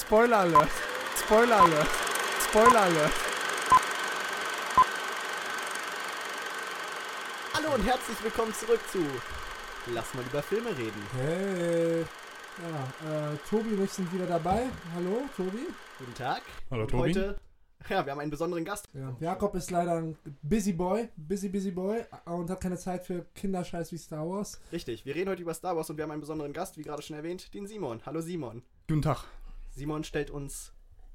Spoiler Alert. Spoiler Alert. Spoiler Alert. Hallo und herzlich willkommen zurück zu Lass mal über Filme reden. Hey. Ja, äh, Tobi und ich sind wieder dabei. Hallo, Tobi. Guten Tag. Hallo, und Tobi. Heute, ja, wir haben einen besonderen Gast. Ja, Jakob ist leider ein Busy Boy, busy, busy Boy und hat keine Zeit für Kinderscheiß wie Star Wars. Richtig, wir reden heute über Star Wars und wir haben einen besonderen Gast, wie gerade schon erwähnt, den Simon. Hallo Simon. Guten Tag. Simon stellt uns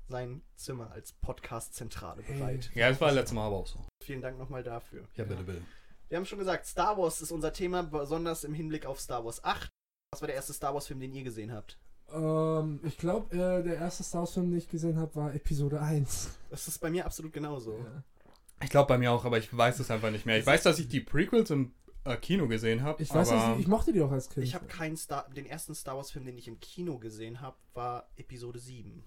sein Zimmer als Podcast-Zentrale Hey. bereit. Ja, das war letztes Mal aber auch so. Vielen Dank nochmal dafür. Ja, bitte, bitte. Wir haben schon gesagt, Star Wars ist unser Thema, besonders im Hinblick auf Star Wars 8. Was war der erste Star Wars-Film, den ihr gesehen habt? Ähm, ich glaube, äh, der erste Star Wars Film, den ich gesehen habe, war Episode 1. Das ist bei mir absolut genauso. Ja. Ich glaube bei mir auch, aber ich weiß es einfach nicht mehr. Ich weiß, dass ich die Prequels im äh, Kino gesehen habe. Ich weiß, dass ich, mochte die auch als Kind. Ich habe keinen Star, den ersten Star Wars Film, den ich im Kino gesehen habe, war Episode 7.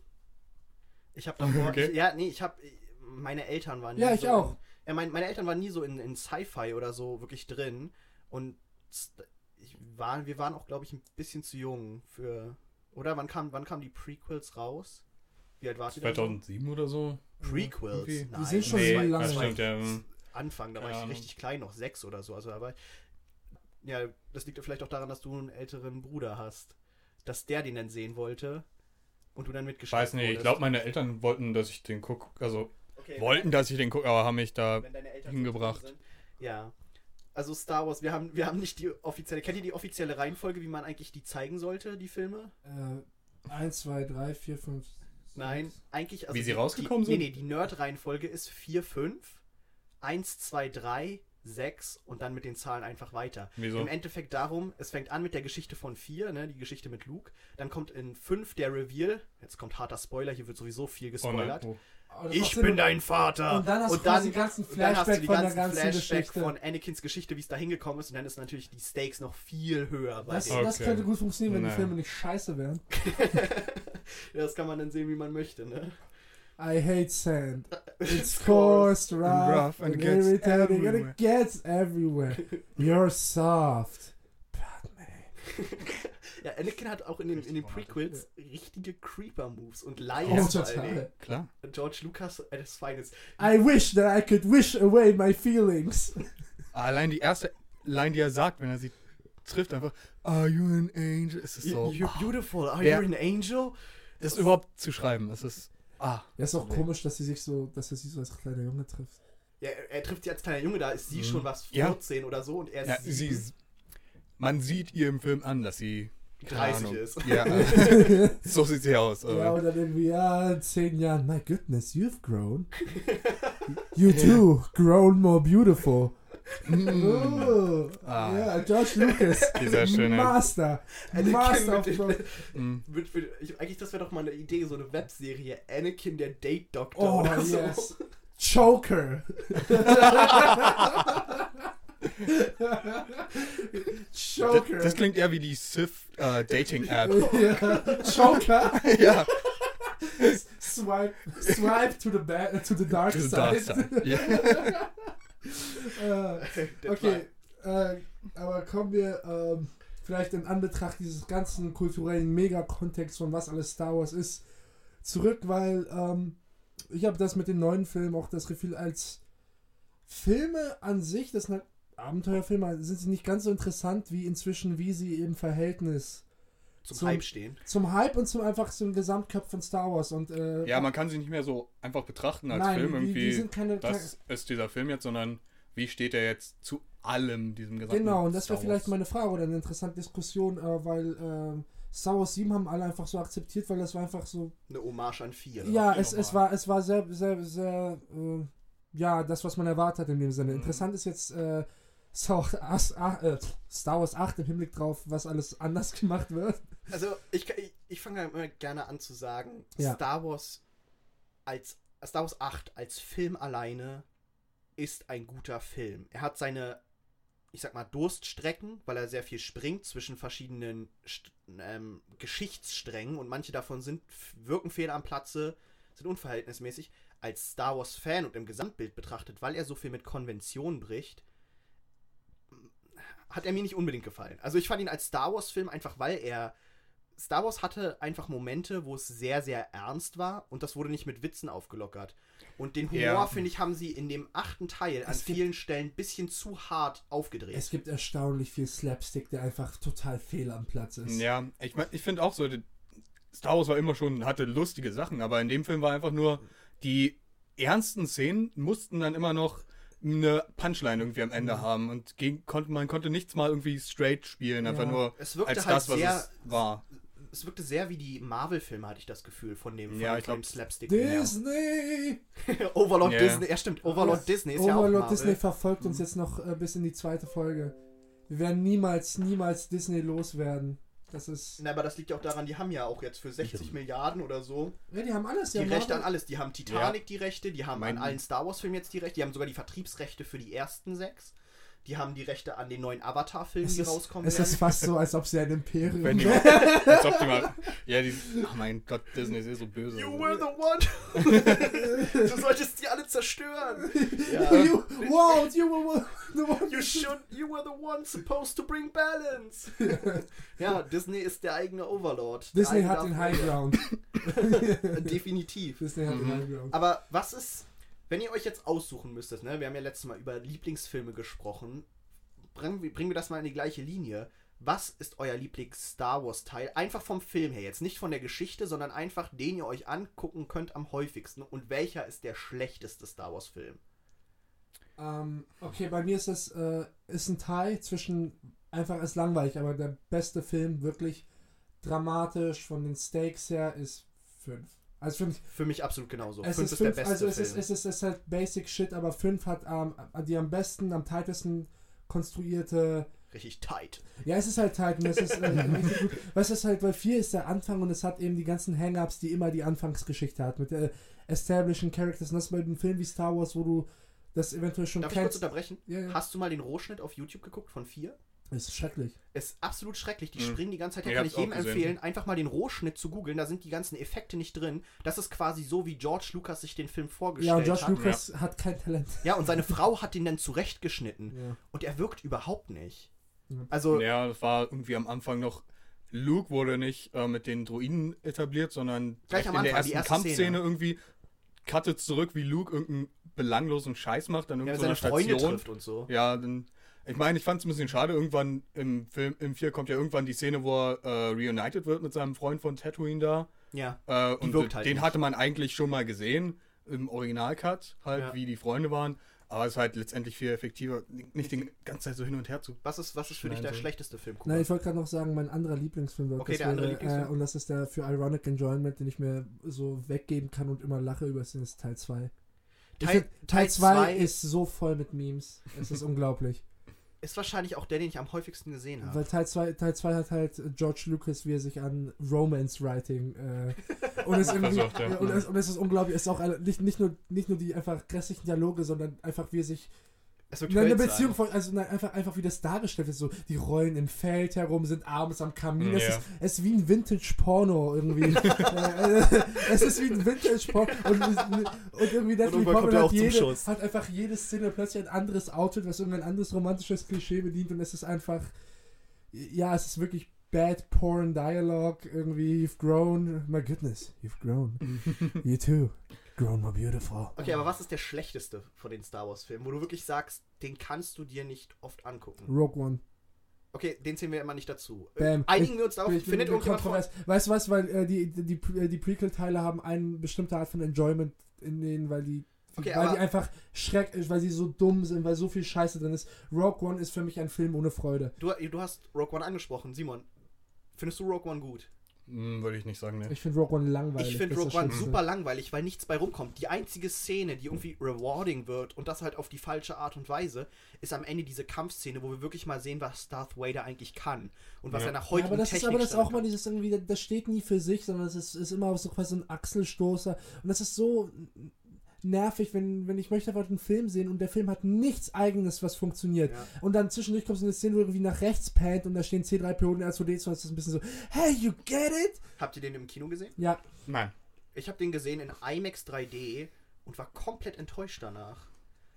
Ich habe davor, Okay. ich, ja, nee, ich habe, meine Eltern waren nie Ja, ich so auch. In, ja, mein, meine Eltern waren nie so in, in Sci-Fi oder so wirklich drin und ich war, wir waren auch, glaube ich, ein bisschen zu jung für, oder? Wann kam, wann kamen die Prequels raus? Wie alt warst du da? so? 2007 oder so. Prequels? Irgendwie. Nein, sind schon das so war- lange war stimmt, ja. Anfang, da war Keine ich richtig klein, noch sechs oder so. Also aber ja, das liegt ja vielleicht auch daran, dass du einen älteren Bruder hast, dass der den dann sehen wollte und du dann Ich mitgeschrieben weiß nicht, ich glaube, meine Eltern wollten, dass ich den gucke. Also, okay, wollten, dass ich den gucke, aber haben mich da. hingebracht. so. Ja. Also Star Wars, wir haben, wir haben nicht die offizielle. Kennt ihr die offizielle Reihenfolge, wie man eigentlich die zeigen sollte, die Filme? Äh, 1, 2, 3, 4, 5. Nein, eigentlich. Also Wie sie die, rausgekommen die, sind? Nee, nee, die Nerd-Reihenfolge ist 4, 5, 1, 2, 3, 6 und dann mit den Zahlen einfach weiter. Wieso? Im Endeffekt darum, es fängt an mit der Geschichte von 4, ne, die Geschichte mit Luke. Dann kommt in 5 der Reveal. Jetzt kommt harter Spoiler, hier wird sowieso viel Oh nein. gespoilert. Oh. Macht ich Sinn. bin dein Vater. Und dann hast du quasi den ganzen und dann hast du Flashback die von der ganzen ganzen Flashback Geschichte. von Anakins Geschichte, wie es da hingekommen ist. Und dann ist natürlich die Stakes noch viel höher. Bei Das, denen. das Okay. könnte gut funktionieren, wenn die Naja. Filme nicht scheiße wären. ja, das kann man dann sehen, wie man möchte. Ne? I hate sand. It's coarse rough, rough and and, gets irritating, and everywhere. it gets everywhere. You're soft. Batman. Ja, Anakin hat auch in den, in den Prequels richtige Creeper-Moves und Oh, Lions allen Dingen. total. Klar. George Lucas at his finest. I wish that I could wish away my feelings. Allein die erste Line, die er sagt, wenn er sie trifft, einfach, Are you an angel? Es ist so. You're beautiful. Are you an angel? Das überhaupt zu schreiben, es ist. Ah. Ja, ist auch komisch, dass sie sich so, dass er sie so als kleiner Junge trifft. Ja, er, er trifft sie als kleiner Junge, da ist sie Mhm. schon was Ja. 14 oder so und er ist Ja, sie. Man sieht ihr im Film an, dass sie. keine 30 Ahnung. ist. Ja, so sieht sie aus. Ja, Aber. und dann irgendwie, ja, in zehn Jahren, my goodness, you've grown. You too, grown more beautiful. Oh, Ah. Ja, George Lucas. Dieser schöne- Master. Anakin Master mit of den- Mm. Mit, mit, ich, eigentlich, das wäre doch mal eine Idee, so eine Webserie. Anakin, der Date-Doktor Oh, oder so. yes. Choker. Choker. Das, das klingt eher wie die Sith-Dating-App. ja. Joker. ja. Swipe, swipe to the bad, to the dark To the side. dark side. Ja. Äh, okay, äh, aber kommen wir ähm, vielleicht in Anbetracht dieses ganzen kulturellen Megakontext von was alles Star Wars ist, zurück, weil ähm, ich habe das mit den neuen Filmen auch das Gefühl, als Filme an sich, das sind halt Abenteuerfilme, sind sie nicht ganz so interessant wie inzwischen, wie sie im Verhältnis Zum, Zum- Hype stehen. zum Hype und zum einfach zum Gesamtköpf von Star Wars und äh, ja, man kann sie nicht mehr so einfach betrachten als nein, Film die, irgendwie. die sind keine, das ist dieser Film jetzt, sondern wie steht er jetzt zu allem, diesem gesamten Genau, und das wäre vielleicht meine Frage oder eine interessante Diskussion, äh, weil ähm, Star Wars 7 haben alle einfach so akzeptiert, weil das war einfach so. Eine Hommage an 4. Ja, es, es, war, es war sehr, sehr, sehr. Äh, ja, das, was man erwartet hat in dem Sinne. Mhm. Interessant ist jetzt äh, Star, Wars 8, äh, Star Wars 8 im Hinblick drauf, was alles anders gemacht wird. Also, ich, ich, ich fange immer gerne an zu sagen, Ja. Star Wars als Star Wars 8 als Film alleine ist ein guter Film. Er hat seine, ich sag mal, Durststrecken, weil er sehr viel springt zwischen verschiedenen ähm, Geschichtssträngen und manche davon sind, wirken fehl am Platze, sind unverhältnismäßig. Als Star Wars-Fan und im Gesamtbild betrachtet, weil er so viel mit Konventionen bricht, hat er mir nicht unbedingt gefallen. Also ich fand ihn als Star Wars-Film einfach, weil er Star Wars hatte einfach Momente, wo es sehr, sehr ernst war und das wurde nicht mit Witzen aufgelockert. Und den Humor, Ja. finde ich, haben sie in dem achten Teil an Es gibt- vielen Stellen ein bisschen zu hart aufgedreht. Es gibt erstaunlich viel Slapstick, der einfach total fehl am Platz ist. Ja, ich mein, ich finde auch so, Star Wars war immer schon, hatte lustige Sachen, aber in dem Film war einfach nur, die ernsten Szenen mussten dann immer noch eine Punchline irgendwie am Ende haben und gegen, konnte, man konnte nichts mal irgendwie straight spielen, einfach Ja. nur Es wirkte als halt das, was sehr- es war. Es wirkte sehr wie die Marvel-Filme, hatte ich das Gefühl, von dem, von Ja, dem, glaub- Slapstick. Disney! Overlord Ja. Disney, ja stimmt, Overlord Disney ist ja auch Overlord. Disney verfolgt uns jetzt noch äh, bis in die zweite Folge. Wir werden niemals, niemals Disney loswerden. Das ist. Na, aber das liegt ja auch daran, die haben ja auch jetzt für 60 Milliarden oder so Ja, die haben alles. die haben Rechte Marvel- an alles. Die haben Titanic die Rechte, die haben Mein- an allen Star Wars Filmen jetzt die Rechte, die haben sogar die Vertriebsrechte für die ersten sechs. Die haben die Rechte an den neuen Avatar-Filmen, die ist, rauskommen es ist werden. fast so, als ob sie ein Imperium Wenn die als ob die mal, ja, die, ach mein Gott, Disney ist eh so böse. You were the one! du solltest die alle zerstören! Ja. You, wow, you were the one. You should, you were the one supposed to bring balance. ja, Disney ist der eigene Overlord. Disney eigene hat den High. Ground. Definitiv. Disney hat den Mhm. High Ground. Aber was ist, wenn ihr euch jetzt aussuchen müsstet, ne? Wir haben ja letztes Mal über Lieblingsfilme gesprochen. Bringen, wir- bringen wir das mal in die gleiche Linie. Was ist euer Lieblings-Star Wars-Teil? Einfach vom Film her, jetzt nicht von der Geschichte, sondern einfach den ihr euch angucken könnt am häufigsten. Und welcher ist der schlechteste Star Wars-Film? Ähm, okay, bei mir ist es äh, ist ein Teil zwischen einfach ist langweilig, aber der beste Film wirklich dramatisch von den Stakes her ist 5. Also fünf, Für mich absolut genauso. es Fünf ist ist der fünf, beste also es Film. ist, es ist, es ist halt Basic Shit, aber 5 hat ähm, die am besten, am tightesten konstruierte Richtig tight. Ja, es ist halt tight und es ist äh, richtig gut. Was ist halt, weil 4 ist der Anfang und es hat eben die ganzen Hang-Ups, die immer die Anfangsgeschichte hat, mit äh, establishing Characters. Und das ist bei einem Film wie Star Wars, wo du das eventuell schon Darf ich kurz kennst. unterbrechen? Ja, ja. Hast du mal den Rohschnitt auf YouTube geguckt von 4? Ist schrecklich. Ist absolut schrecklich. Die Mhm. springen die ganze Zeit. Da Ich kann ich jedem empfehlen, einfach mal den Rohschnitt zu googeln. Da sind die ganzen Effekte nicht drin. Das ist quasi so, wie George Lucas sich den Film vorgestellt Ja, und George hat. Lucas hat kein Talent. Ja, und seine Frau hat ihn dann zurechtgeschnitten. Ja. Und er wirkt überhaupt nicht. Ja. Also, Ja, das war irgendwie am Anfang noch. Luke wurde nicht äh, mit den Druiden etabliert, sondern Gleich am in der Anfang, ersten erste Kampfszene Szene. irgendwie cuttet zurück, wie Luke irgendeinen belanglosen Scheiß macht an ja, irgendeiner seine Freunde Station. trifft und so. Ja, dann. Ich meine, ich fand es ein bisschen schade. Irgendwann im Film, im 4 kommt ja irgendwann die Szene, wo er äh, reunited wird mit seinem Freund von Tatooine da. Ja. Äh, und wirkt halt den nicht. hatte man eigentlich schon mal gesehen im Originalcut, halt, Ja. wie die Freunde waren. Aber es ist halt letztendlich viel effektiver, nicht die ganze Zeit so hin und her zu. Was ist, was ist für dich der schlechteste Film? Nein, ich wollte gerade noch sagen, mein anderer Lieblingsfilm wird Okay, das der andere wäre, Lieblingsfilm. Äh, und das ist der für Ironic Enjoyment, den ich mir so weggeben kann und immer lache über, das ist Teil 2. Teil, Teil Teil 2 2 ist so voll mit Memes. Es ist unglaublich. Ist wahrscheinlich auch der, den ich am häufigsten gesehen habe. Weil Teil 2 Teil zwei hat halt George Lucas, wie er sich an Romance Writing äh, und, es irgendwie, Versucht, ja. und, es, und es ist unglaublich, es ist auch nicht, nicht, nur, nicht nur die einfach grässlichen Dialoge, sondern einfach wie er sich Wirkt eine. Beziehung von, also nein, einfach, einfach wie das dargestellt ist, so die rollen im Feld herum, sind abends am Kamin, es, Ja. ist, es ist wie ein Vintage-Porno irgendwie. Äh, es ist wie ein Vintage-Porno und, und irgendwie Natalie Portman hat, jede, hat einfach jede Szene plötzlich ein anderes Outfit, was irgendein anderes romantisches Klischee bedient und es ist einfach, ja, es ist wirklich bad porn dialogue, irgendwie, you've grown, my goodness, you've grown, you too, grown more beautiful. Okay, aber was ist der schlechteste von den Star Wars-Filmen, wo du wirklich sagst, den kannst du dir nicht oft angucken? Rogue One. Okay, den zählen wir immer nicht dazu. Äh, Bam. Einigen wir uns darauf, Ich findet irgendjemand kontrovers. Weißt du was, weil äh, die, die, die, äh, die Prequel-Teile haben eine bestimmte Art von Enjoyment in denen, weil die, Okay, weil die einfach schreck, weil sie so dumm sind, weil so viel Scheiße drin ist. Rogue One ist für mich ein Film ohne Freude. Du, du hast Rogue One angesprochen. Simon, findest du Rogue One gut? Hm, Würde ich nicht sagen, ne. Ich finde Rogue One langweilig. Ich finde ist Rogue One super langweilig, weil nichts bei rumkommt. Die einzige Szene, die irgendwie rewarding wird und das halt auf die falsche Art und Weise, ist am Ende diese Kampfszene, wo wir wirklich mal sehen, was Darth Vader eigentlich kann und was Ja. er nach Ja, heutigen aber das ist Technik aber das auch mal dieses irgendwie, das steht nie für sich, sondern es ist, ist immer so quasi so ein Achselstoßer. Und das ist so nervig, wenn, wenn ich möchte einfach einen Film sehen und der Film hat nichts eigenes, was funktioniert. Ja. Und dann zwischendurch kommt so eine Szene, wo irgendwie nach rechts pannt und da stehen C3PO und R2D2 und das ist ein bisschen so, hey, you get it? Habt ihr den im Kino gesehen? Ja, Nein. Ich habe den gesehen in IMAX 3D und war komplett enttäuscht danach.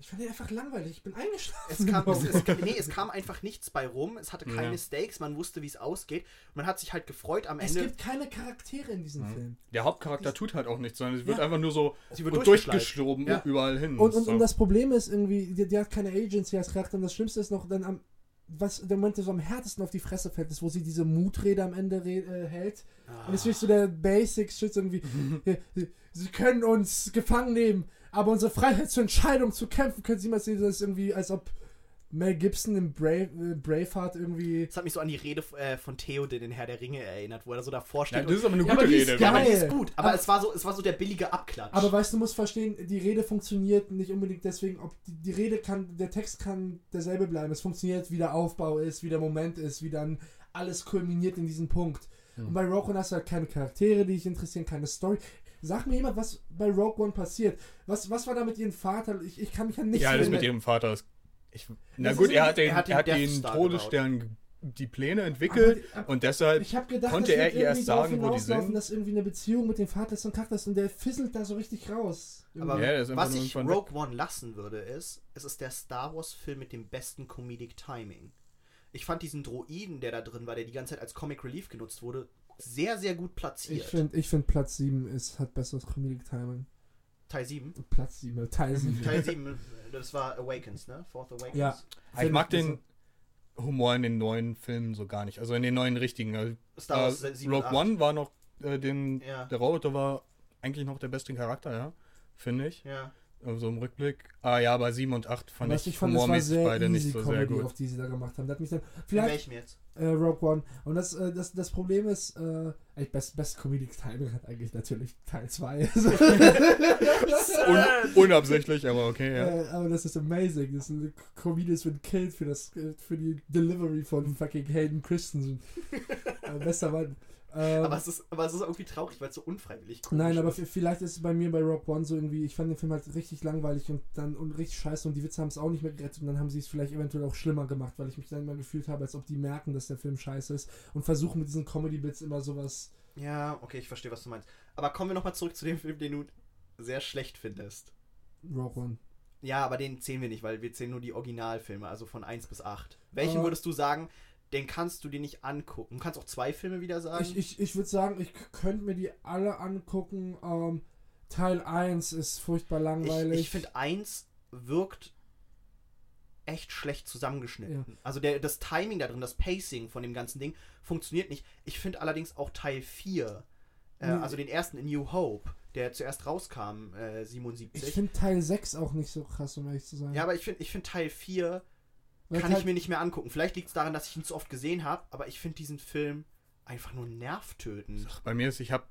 Ich fand den einfach langweilig. Ich bin eingeschlafen. Es kam, es, es, nee, es kam einfach nichts bei rum. Es hatte keine Ja. Stakes. Man wusste, wie es ausgeht. Man hat sich halt gefreut am Es Ende. gibt keine Charaktere in diesem Film. Der Hauptcharakter tut halt auch nichts, sondern es wird Ja. einfach nur so Sie und durchgeschoben Ja. überall hin. Und, und, so. und das Problem ist irgendwie, die, die hat keine Agency als Charakter. Und das Schlimmste ist noch dann am, was der Moment, der so am härtesten auf die Fresse fällt, ist, wo sie diese Mutrede am Ende äh, hält. Und das ist wirklich so der Basic-Shit irgendwie. sie können uns gefangen nehmen, aber unsere Freiheit zur Entscheidung zu kämpfen, können sie mal sehen, das ist irgendwie, als ob Mel Gibson im Brave, äh, Braveheart irgendwie. Das hat mich so an die Rede äh, von Theoden in Herr der Ringe erinnert, wo er so davor ja, steht. das ist aber eine Ja, gute aber die ist Rede. ja, aber die ist gut. Aber, Aber- es, war so, es war so der billige Abklatsch. Aber weißt du, du musst verstehen, die Rede funktioniert nicht unbedingt deswegen, ob die, die Rede kann, der Text kann derselbe bleiben. Es funktioniert, wie der Aufbau ist, wie der Moment ist, wie dann alles kulminiert in diesem Punkt. Und bei Rogue One hast du halt keine Charaktere, die dich interessieren, keine Story. Sag mir jemand, was bei Rogue One passiert. Was, was war da mit ihrem Vater? Ich, ich kann mich an nichts ja, das mit ihrem Vater ist. Ich, na Das gut, ist er hat den, er hat den er hat den Todesstern die Pläne entwickelt Aber- aber- und deshalb gedacht, konnte er ihr erst sagen, wo die sind. dass irgendwie eine Beziehung mit dem Vater des Charakters und der fisselt da so richtig raus. Aber Ja, ist was ich Rogue One lassen würde, ist, es ist der Star Wars-Film mit dem besten Comedic Timing. Ich fand diesen Droiden, der da drin war, der die ganze Zeit als Comic Relief genutzt wurde, sehr, sehr gut ich platziert. finde, ich find Platz 7 ist, hat besseres Comedic Timing. Teil 7. Platz 7, Teil 7. Teil 7, das war Awakens, ne? Fourth Awakens. Ja. ich mag den Humor in den neuen Filmen so gar nicht. Also in den neuen richtigen. Also, Star Wars äh, 7 und Rogue 8. One war noch äh, den Ja. der Roboter war eigentlich noch der beste Charakter, ja, finde ich. Ja. Also im Rückblick. Ah ja, bei 7 und 8 fand Was ich, ich fand, das war sehr beide nicht easy so Comedy, sehr gut. auf die sie da gemacht haben. Das hat mich dann, In vielleicht welchem jetzt? äh, Rogue One. Und das, äh, das, das Problem ist, äh, eigentlich best, best Comedic Timing hat eigentlich natürlich Teil 2. Un unabsichtlich, aber okay, ja. Äh, aber das ist amazing. Das ist, Comedians wird killed für, das, äh, für die Delivery von fucking Hayden Christensen. äh, bester Mann. Ähm, Aber es, ist, aber es ist irgendwie traurig, weil es so unfreiwillig komisch Nein, aber vielleicht ist es bei mir bei Rock One so irgendwie, ich fand den Film halt richtig langweilig und dann und richtig scheiße und die Witze haben es auch nicht mehr gerettet und dann haben sie es vielleicht eventuell auch schlimmer gemacht, weil ich mich dann immer gefühlt habe, als ob die merken, dass der Film scheiße ist und versuchen mit diesen Comedy-Bits immer sowas. Ja, okay, ich verstehe, was du meinst. Aber kommen wir nochmal zurück zu dem Film, den du sehr schlecht findest. Rock One. Ja, aber den zählen wir nicht, weil wir zählen nur die Originalfilme, also von 1 bis 8. Welchen Äh. würdest du sagen, den kannst du dir nicht angucken? Du kannst auch zwei Filme wieder sagen. Ich, ich, ich würde sagen, ich könnte mir die alle angucken. Ähm, Teil 1 ist furchtbar langweilig. ich, ich finde 1 wirkt echt schlecht zusammengeschnitten. Also der, das Timing da drin, das Pacing von dem ganzen Ding funktioniert nicht. Ich finde allerdings auch Teil 4, äh, Nee. also den ersten in New Hope, der zuerst rauskam, äh, 77. ich finde Teil 6 auch nicht so krass, um ehrlich zu sein. ja, aber ich finde ich find Teil 4 Kann Teil, ich mir nicht mehr angucken. Vielleicht liegt es daran, dass ich ihn zu oft gesehen habe, aber ich finde diesen Film einfach nur nervtötend. Bei mir ist, ich habe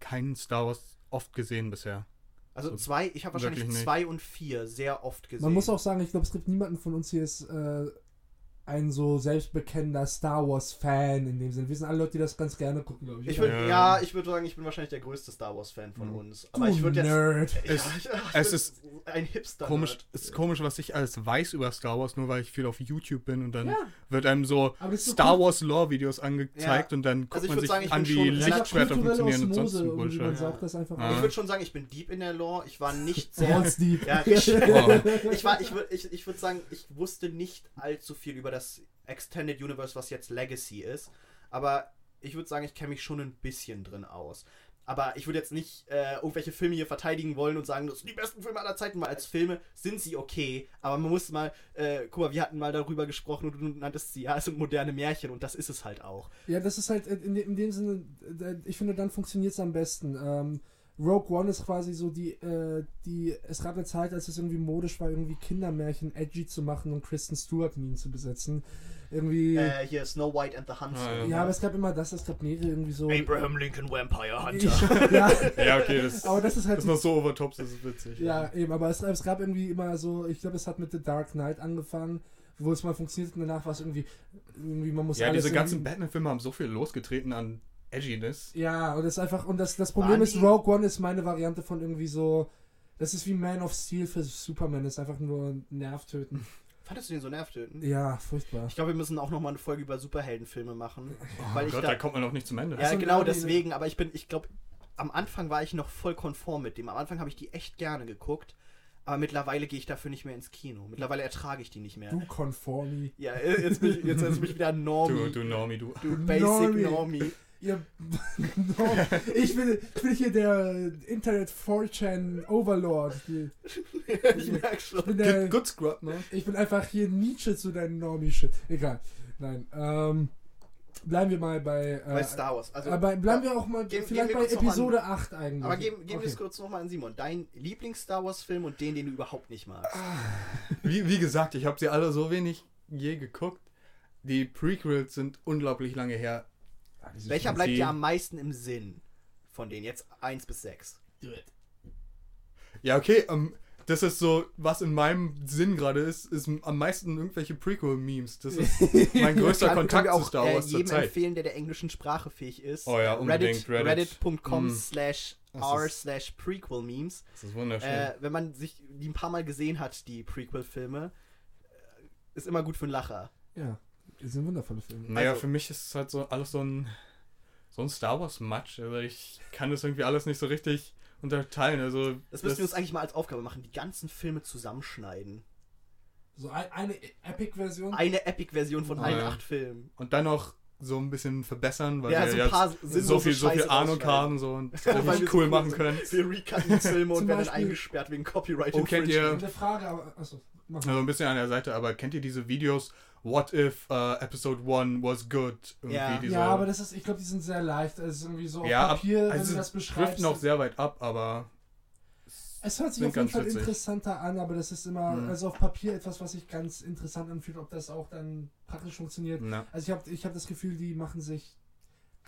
keinen Star Wars oft gesehen bisher. Also So, zwei, ich habe wahrscheinlich zwei und vier sehr oft gesehen. Man muss auch sagen, ich glaube, es gibt niemanden von uns hier ist äh, ein so selbstbekennender Star Wars Fan in dem Sinne. Wir sind alle Leute, die das ganz gerne gucken, glaube ich. Ich würd, Ja. ja. ich würde sagen, ich bin wahrscheinlich der größte Star Wars Fan von Mhm. uns. Du Aber ich würde jetzt Nerd. Ja, Es- ich, ich es ist ein Hipster. Komisch, es ist komisch, was ich alles weiß über Star Wars, nur weil ich viel auf YouTube bin und dann Ja. wird einem so Star cool. Wars Lore Videos angezeigt Ja. und dann guckt Also ich man sich sagen, ich an, bin wie Lichtschwerter funktionieren und sonst ein irgendwie, Bullshit. Man Ja. sagt das einfach. Ich würde schon sagen, ich bin deep in der Lore. Ich war nicht sehr. Balls deep. ja, richtig. Oh. Ich, war, ich, ich, ich würde sagen, ich wusste nicht allzu viel über das Extended Universe, was jetzt Legacy ist. Aber ich würde sagen, ich kenne mich schon ein bisschen drin aus. Aber ich würde jetzt nicht äh, irgendwelche Filme hier verteidigen wollen und sagen, das sind die besten Filme aller Zeiten, weil als Filme sind sie okay. Aber man muss mal, äh, guck mal, wir hatten mal darüber gesprochen und du nanntest sie, ja, es sind moderne Märchen und das ist es halt auch. Ja, das ist halt in, dem- in dem Sinne, äh, ich finde, dann funktioniert es am besten. Ähm, Rogue One ist quasi so die, äh, die, es gab eine Zeit, als es irgendwie modisch war, irgendwie Kindermärchen edgy zu machen und Kristen Stewart Minen zu besetzen. Irgendwie, Äh, hier Snow White and the Huntsman. Ah, ja, aber es gab immer das, es gab mehrere irgendwie so. Abraham Lincoln Vampire Hunter. ja, Ja, okay, das, aber das ist halt das ist noch so over top, das ist witzig. Ja, eben, aber es, es gab irgendwie immer so, ich glaube, es hat mit The Dark Knight angefangen, wo es mal funktioniert und danach war es irgendwie, irgendwie, man muss Ja, alles diese ganzen Batman-Filme haben so viel losgetreten an Edginess. Ja, und das ist einfach, und das, das Problem Waren ist, die- Rogue One ist meine Variante von irgendwie so, das ist wie Man of Steel für Superman, das ist einfach nur Nervtöten. Fandest du den so nervtötend? Ja, furchtbar. Ich glaube, wir müssen auch noch mal eine Folge über Superheldenfilme machen. Oh weil ich Gott, da, da kommt man noch nicht zum Ende. ja, genau deswegen, aber ich bin, ich glaube, am Anfang war ich noch voll konform mit dem. Am Anfang habe ich die echt gerne geguckt. Aber mittlerweile gehe ich dafür nicht mehr ins Kino. Mittlerweile ertrage ich die nicht mehr. Du Conformi. Ja, jetzt bin ich, jetzt, jetzt bin ich wieder Normie. Du, du Normie, du. Du Basic Normie. Normie. Ihr, ich, bin, ich bin hier der Internet 4chan Overlord. Ich ich merk schon. bin, der, Good, good Scrub, ne? ich bin einfach hier Nietzsche zu deinem Normie-Shit. Egal. Nein. Ähm, bleiben wir mal bei. Äh, Bei Star Wars. Also, aber bleiben wir auch mal Gehen- vielleicht gehen wir bei Episode 8 eigentlich. aber geben, geben wir Okay. es kurz nochmal an Simon. Dein Lieblings-Star Wars-Film und den, den du überhaupt nicht magst. Wie, wie gesagt, ich habe sie alle so wenig je geguckt. Die Prequels sind unglaublich lange her. Welcher bleibt dir am meisten im Sinn von denen? Jetzt 1 bis 6. Ja, okay, ähm, das ist so, was in meinem Sinn gerade ist, ist am meisten irgendwelche Prequel-Memes. Das ist mein größter Kann- Kontakt wir zu Star äh, Wars zur jedem Zeit. empfehlen, der der englischen Sprache fähig ist. Oh ja, Äh, unbedingt, Reddit. Reddit.com Mm. slash Das r ist- slash prequel memes. Das ist wunderschön. Äh, wenn man sich die ein paar Mal gesehen hat, die Prequel-Filme, äh, ist immer gut für einen Lacher. Ja, das sind wundervolle Filme. naja, also- für mich ist es halt so alles so ein, so ein Star Wars-Match. Also ich kann das irgendwie alles nicht so richtig unterteilen. Also Das müssen wir uns eigentlich mal als Aufgabe machen, die ganzen Filme zusammenschneiden. So ein, eine Epic-Version. Eine Epic-Version von allen ja. acht Filmen. und dann noch so ein bisschen verbessern, weil Ja, wir so paar so sinnlose viel, so viel Ahnung haben so und Weil richtig wir so cool machen können. Wir recutten Filme und werden eingesperrt wegen Copyright Oh, kennt ihr- Eine Frage, aber. Achso. Also ein bisschen an der Seite, aber kennt ihr diese Videos? What if uh, Episode 1 was good? Irgendwie Ja. diese, Ja, aber das ist, ich glaube, die sind sehr leicht. Also irgendwie so auf ja, ab- Papier, wenn also du das es beschreibst. driften auch sehr weit ab, aber es hört sich auf jeden Fall witzig. interessanter an, aber das ist immer, Mhm. also auf Papier etwas, was sich ganz interessant anfühlt, ob das auch dann praktisch funktioniert. na, Also ich habe ich hab das Gefühl, die machen sich.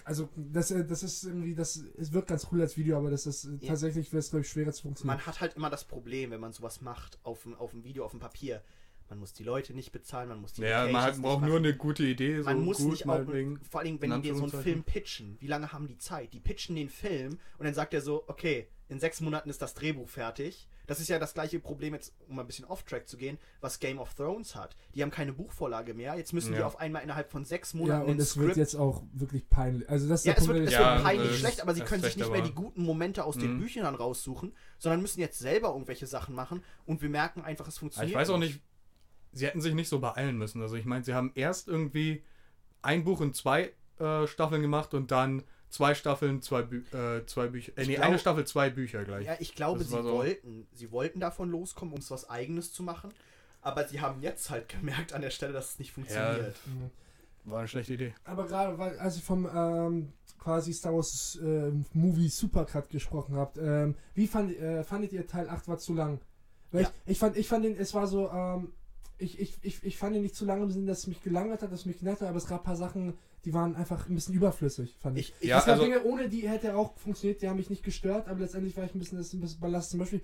Also das, äh, das ist irgendwie, das es wirkt ganz cool als Video, aber das ist äh, Ja. tatsächlich wäre es glaube ich schwerer zu funktionieren. Man hat halt immer das Problem, wenn man sowas macht auf dem, auf dem Video, auf dem Papier. Man muss die Leute nicht bezahlen, man muss die ja, man Locations hat, nicht braucht machen. nur eine gute Idee, so man muss gut nicht auch, meinetwegen. vor allem wenn die dir so einen Film pitchen, wie lange haben die Zeit? Die pitchen den Film und dann sagt er so, okay, in sechs Monaten ist das Drehbuch fertig. Das ist ja das gleiche Problem jetzt, um mal ein bisschen off-track zu gehen, was Game of Thrones hat. Die haben keine Buchvorlage mehr, jetzt müssen die Ja. auf einmal innerhalb von sechs ja, Monaten und ein es wird jetzt auch wirklich peinlich. Also das ist ja, der es wird, Punkt, es der- Ja, wird peinlich äh, schlecht, aber sie können sich ist nicht mehr aber- die guten Momente aus den Mhm. Büchern raussuchen, sondern müssen jetzt selber irgendwelche Sachen machen und wir merken einfach, es funktioniert. ich weiß auch nicht, sie hätten sich nicht so beeilen müssen. Also ich meine, sie haben erst irgendwie ein Buch in zwei äh, Staffeln gemacht und dann zwei Staffeln, zwei, Bü äh, zwei Bücher. Äh, Ich nee, glaub- eine Staffel, zwei Bücher gleich. Ja, ich glaube, Das sie so- wollten, sie wollten davon loskommen, um es was Eigenes zu machen, aber sie haben jetzt halt gemerkt an der Stelle, dass es nicht funktioniert. Mhm. War eine schlechte Idee. Aber gerade, weil als ihr vom ähm, quasi Star Wars ähm, Movie Supercut gesprochen habt, ähm, wie fand, äh, fandet ihr Teil 8 war zu lang? Weil Ja. ich, ich fand, ich fand den, es war so, ähm, ich, ich, ich, ich fand ihn nicht zu lang im Sinne, dass es mich gelangweilt hat, dass es mich genervt hat, aber es gab ein paar Sachen, die waren einfach ein bisschen überflüssig, fand ich. Ich, ich, Ja, es gab also- Dinge, ohne die hätte er auch funktioniert, die haben mich nicht gestört, aber letztendlich war ich ein bisschen, das ein bisschen belastet. Zum Beispiel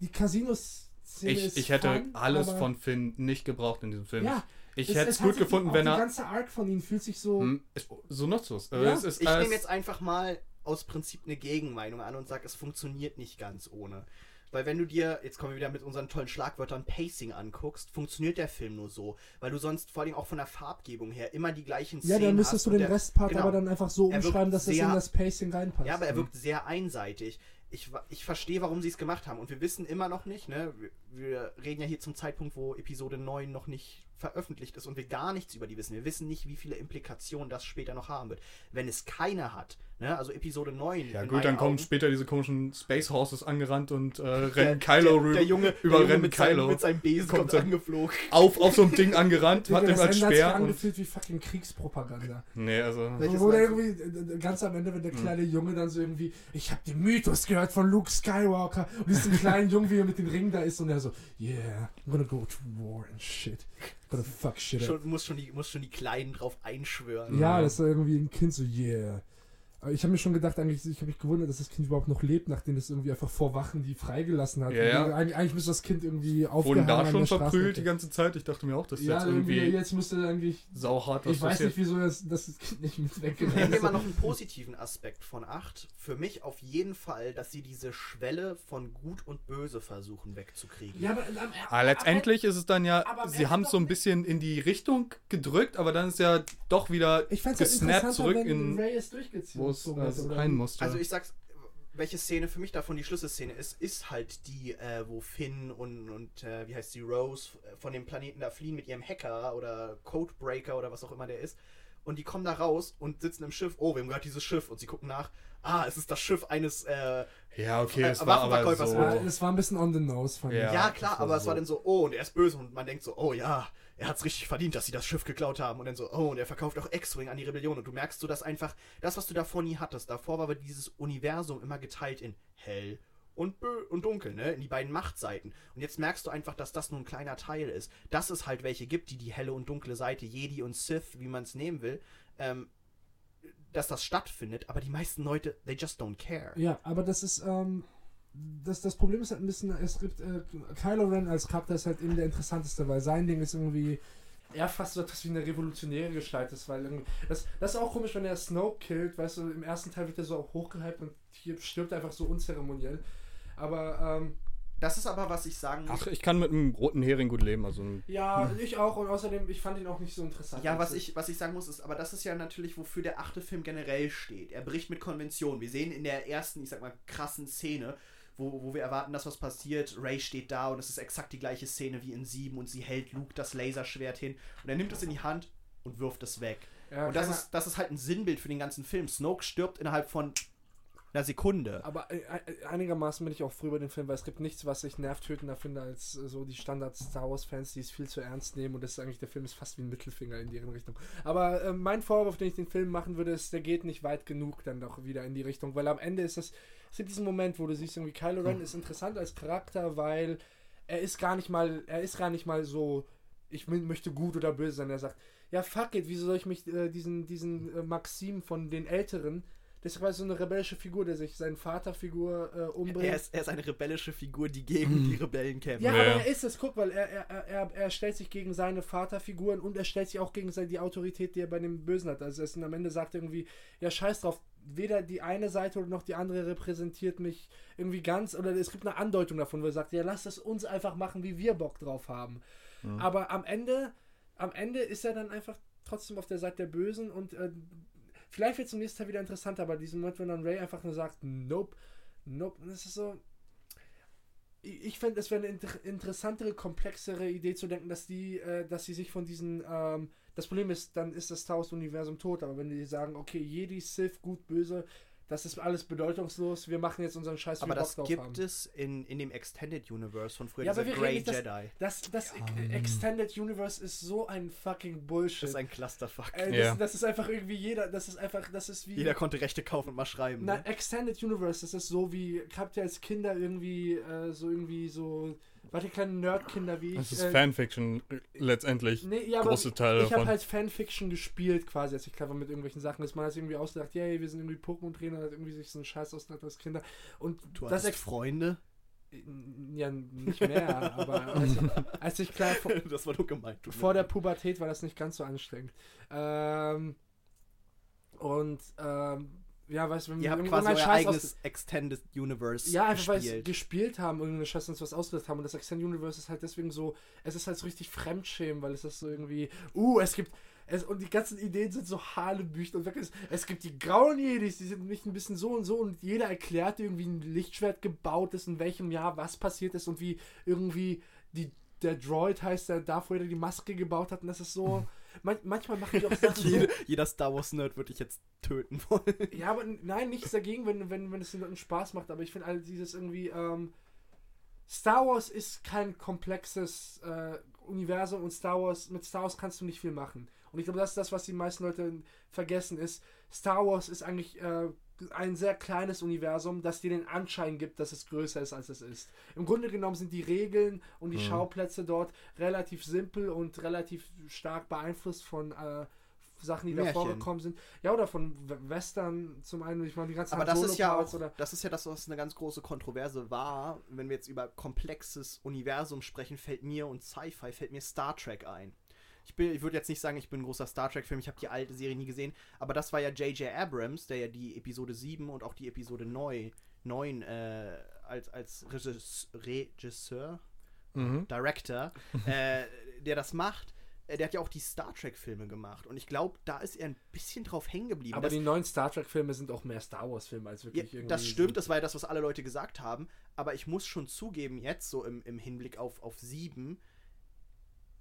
die Casinos-Szene Ich, ich hätte fun, alles aber- von Finn nicht gebraucht in diesem Film. Ja, ich es- hätte es gut gefunden, wenn er. ganze Arc von ihm fühlt sich so. Hm, ist so nutzlos. Äh, Ja, es ist ich nehme jetzt einfach mal aus Prinzip eine Gegenmeinung an und sage, es funktioniert nicht ganz ohne. Weil wenn du dir, jetzt kommen wir wieder mit unseren tollen Schlagwörtern Pacing anguckst, funktioniert der Film nur so. Weil du sonst vor allem auch von der Farbgebung her immer die gleichen Ja, Szenen dann hast. müsstest du den der- Restpart genau. aber dann einfach so umschreiben, dass das sehr- in das Pacing reinpasst. Ja, aber er wirkt sehr einseitig. Ich, ich verstehe, warum sie es gemacht haben. Und wir wissen immer noch nicht, ne? Wir, wir reden ja hier zum Zeitpunkt, wo Episode 9 noch nicht veröffentlicht ist und wir gar nichts über die wissen. Wir wissen nicht, wie viele Implikationen das später noch haben wird. Wenn es keine hat, ne? Also Episode 9. ja gut, dann kommen später diese komischen Space Horses angerannt und äh, der, rennen Kylo der, rüber. der Junge, der überrennen Junge mit, Kylo. seinem, mit seinem Besen Kommt kommt, dann- angeflogen. auf, auf so ein Ding angerannt, hat ihm das als Speer und. angefühlt wie fucking Kriegspropaganda. Nee, also. Wo der irgendwie, äh, ganz am Ende, wenn der Hm. kleine Junge dann so irgendwie, ich hab den Mythos gehört von Luke Skywalker und diesen kleinen Jungen, wie er mit dem Ring da ist und er so, yeah, I'm gonna go to war and shit. Gonna fuck shit up. Schon, muss, schon die, muss schon die Kleinen drauf einschwören. Ja, Ja. das ist irgendwie ein Kind so, yeah. Aber ich habe mir schon gedacht, eigentlich, ich habe mich gewundert, dass das Kind überhaupt noch lebt, nachdem es irgendwie einfach vor Wachen die freigelassen hat. Ja, ja. Eigentlich, eigentlich müsste das Kind irgendwie Wurden aufgehangen da an schon der Straße. verprügelt die ganze Zeit? Ich dachte mir auch, dass Ja, jetzt irgendwie, irgendwie jetzt müsste eigentlich. sauhart was Ich weiß nicht, wieso das, das Kind nicht mit Nehmen weggegangen wir ist. mal noch einen positiven Aspekt von 8. Für mich auf jeden Fall, dass sie diese Schwelle von Gut und Böse versuchen wegzukriegen. Ja, aber, am- Ah, letztendlich ist es dann ja, aber sie haben es so ein bisschen in die Richtung gedrückt, aber dann ist ja doch wieder Ich halt gesnappt interessanter, zurück wenn in, Ray es durchgezogen es hätte, also oder? rein musste. Also ich sag's, welche Szene für mich davon die Schlüsselszene ist, ist halt die, äh, wo Finn und, und äh, wie heißt sie, Rose äh, von dem Planeten da fliehen mit ihrem Hacker oder Codebreaker oder was auch immer der ist. Und die kommen da raus und sitzen im Schiff. Oh, wem gehört dieses Schiff? Und sie gucken nach. Ah, es ist das Schiff eines. Äh, Ja, okay, Äh, es war aber so. Ja, es war ein bisschen on the nose von Ja. mir. ja, klar, das war aber es war so. dann so, oh, und er ist böse. Und man denkt so, oh ja, er hat es richtig verdient, dass sie das Schiff geklaut haben. Und dann so, oh, und er verkauft auch X-Wing an die Rebellion. Und du merkst so, dass einfach das, was du davor nie hattest, davor war aber dieses Universum immer geteilt in hell und und dunkel, ne? In die beiden Machtseiten. Und jetzt merkst du einfach, dass das nur ein kleiner Teil ist. Dass es halt welche gibt, die die helle und dunkle Seite, Jedi und Sith, wie man es nehmen will, ähm, dass das stattfindet. Aber die meisten Leute, they just don't care. Ja, aber das ist, ähm, das, das Problem ist halt ein bisschen, es gibt, äh, Kylo Ren als Charakter ist halt eben der interessanteste, weil sein Ding ist irgendwie, er fast so etwas wie eine revolutionäre Gestalt ist, weil irgendwie, das, das ist auch komisch, wenn er Snoke killt, weißt du, im ersten Teil wird er so hochgehypt und hier stirbt er einfach so unzeremoniell. Aber, ähm, Das ist aber, was ich sagen muss. Ach, ich kann mit einem roten Hering gut leben. Also ja, ich auch und außerdem, ich fand ihn auch nicht so interessant. Ja, was ich, was ich sagen muss, ist, aber das ist ja natürlich, wofür der achte Film generell steht. Er bricht mit Konventionen. Wir sehen in der ersten, ich sag mal, krassen Szene, wo, wo wir erwarten, dass was passiert. Ray steht da und es ist exakt die gleiche Szene wie in 7 und sie hält Luke das Laserschwert hin und er nimmt es in die Hand und wirft es weg. ja, und das ist, das ist halt ein Sinnbild für den ganzen Film. Snoke stirbt innerhalb von einer Sekunde. Aber äh, äh, einigermaßen bin ich auch früh über den Film, weil es gibt nichts, was ich nervtötender finde als äh, so die Standard Star Wars Fans, die es viel zu ernst nehmen und das ist eigentlich der Film ist fast wie ein Mittelfinger in deren Richtung. Aber äh, mein Vorwurf, den ich den Film machen würde, ist, der geht nicht weit genug dann doch wieder in die Richtung, weil am Ende ist es es gibt diesen Moment, wo du siehst, irgendwie Kylo Ren ist interessant als Charakter, weil er ist gar nicht mal, er ist gar nicht mal so, ich möchte gut oder böse sein. Er sagt, ja fuck it, wieso soll ich mich äh, diesen diesen äh, Maxim von den Älteren das ist quasi so eine rebellische Figur, der sich seine Vaterfigur äh, umbringt. Er ist, er ist eine rebellische Figur, die gegen die Rebellen kämpft. Ja, Ja. aber er ist es, guck, weil er, er, er- er, er stellt sich gegen seine Vaterfiguren und er stellt sich auch gegen seine, die Autorität, die er bei dem Bösen hat. Also er ist, und am Ende sagt er irgendwie, ja, scheiß drauf, weder die eine Seite oder noch die andere repräsentiert mich irgendwie ganz, oder es gibt eine Andeutung davon, wo er sagt, ja, lass es uns einfach machen, wie wir Bock drauf haben. Aber am Ende, am Ende ist er dann einfach trotzdem auf der Seite der Bösen und äh, vielleicht wird es zum nächsten Teil wieder interessanter, aber diesen Moment, wenn dann Ray einfach nur sagt, nope, nope, das ist so, ich finde, es wäre eine inter interessantere, komplexere Idee zu denken, dass die, äh, dass sie sich von diesen, ähm, das Problem ist, dann ist das Star Wars-Universum tot, aber wenn die sagen, okay, Jedi, Sith, gut, böse, das ist alles bedeutungslos, wir machen jetzt unseren Scheiß, Aber das Bock drauf gibt haben. es in, in dem Extended Universe von früher, Ja, dieser aber wir Grey reden nicht, Jedi. Das, das E- Extended Universe ist so ein fucking Bullshit. Das ist ein Clusterfuck. Äh, das, Ja. das ist einfach irgendwie jeder, das ist einfach, das ist wie. Jeder konnte Rechte kaufen und mal schreiben. Na, Ne? Extended Universe, das ist so wie, habt ihr als Kinder irgendwie, äh, so irgendwie so, warte, kleine Nerdkinder wie ich. Das ist äh, Fanfiction letztendlich. Nee, ja, aber große Teile ich habe halt Fanfiction gespielt quasi, als ich clever mit irgendwelchen Sachen ist. Man hat irgendwie ausgedacht, yay, wir sind irgendwie Pokémon-Trainer, hat irgendwie sich so einen Scheiß ausgedacht als Kinder. Und Du das Ex Freunde? ja, nicht mehr, aber als, als ich klein vor, das war nur gemeint. vor der. Pubertät war das nicht ganz so anstrengend. Ähm, und ähm, ja, weißt du, wenn ein euer Scheiß eigenes Extended Universe Ja, einfach weil gespielt. haben, irgendeine Scheiße uns was ausgedacht haben. Und das Extended Universe ist halt deswegen so, es ist halt so richtig Fremdschämen, weil es ist so irgendwie, uh, es gibt, es, und die ganzen Ideen sind so hanebüchen und wirklich, es gibt die grauen Jedis, die sind nicht ein bisschen so und so und jeder erklärt irgendwie ein Lichtschwert gebaut ist, in welchem Jahr was passiert ist und wie irgendwie die, der Droid heißt, der Darth Vader die Maske gebaut hat und das ist so, man, manchmal machen die auch Sachen so, Jede, jeder Star Wars Nerd würde ich jetzt töten wollen. ja, aber nein, nichts dagegen, wenn, wenn, wenn es den Leuten Spaß macht, aber ich finde all dieses irgendwie, ähm, Star Wars ist kein komplexes äh, Universum und Star Wars, mit Star Wars kannst du nicht viel machen. Und ich glaube, das ist das, was die meisten Leute vergessen, ist, Star Wars ist eigentlich äh, ein sehr kleines Universum, das dir den Anschein gibt, dass es größer ist, als es ist. Im Grunde genommen sind die Regeln und die Schauplätze dort relativ simpel und relativ stark beeinflusst von äh, Sachen, die davor Märchen. gekommen sind. Ja, oder von Western zum einen, ich meine, die ganzen Aber das ist ja auch, oder das ist ja das, was eine ganz große Kontroverse war. Wenn wir jetzt über komplexes Universum sprechen, fällt mir und Sci-Fi fällt mir Star Trek ein. Ich, bin- ich würde jetzt nicht sagen, ich bin ein großer Star Trek-Film, ich habe die alte Serie nie gesehen, aber das war ja J.J. Abrams, der ja die Episode 7 und auch die Episode 9, 9 äh, als, als Regis, Regisseur, Mhm. Director, äh, der das macht. äh, der hat ja auch die Star Trek-Filme gemacht. Und ich glaube, da ist er ein bisschen drauf hängen geblieben. Aber die neuen Star Trek-Filme sind auch mehr Star Wars-Filme als ja, wirklich irgendwie. das stimmt, das war ja das, was alle Leute gesagt haben. Aber ich muss schon zugeben, jetzt so im, im Hinblick auf, auf sieben,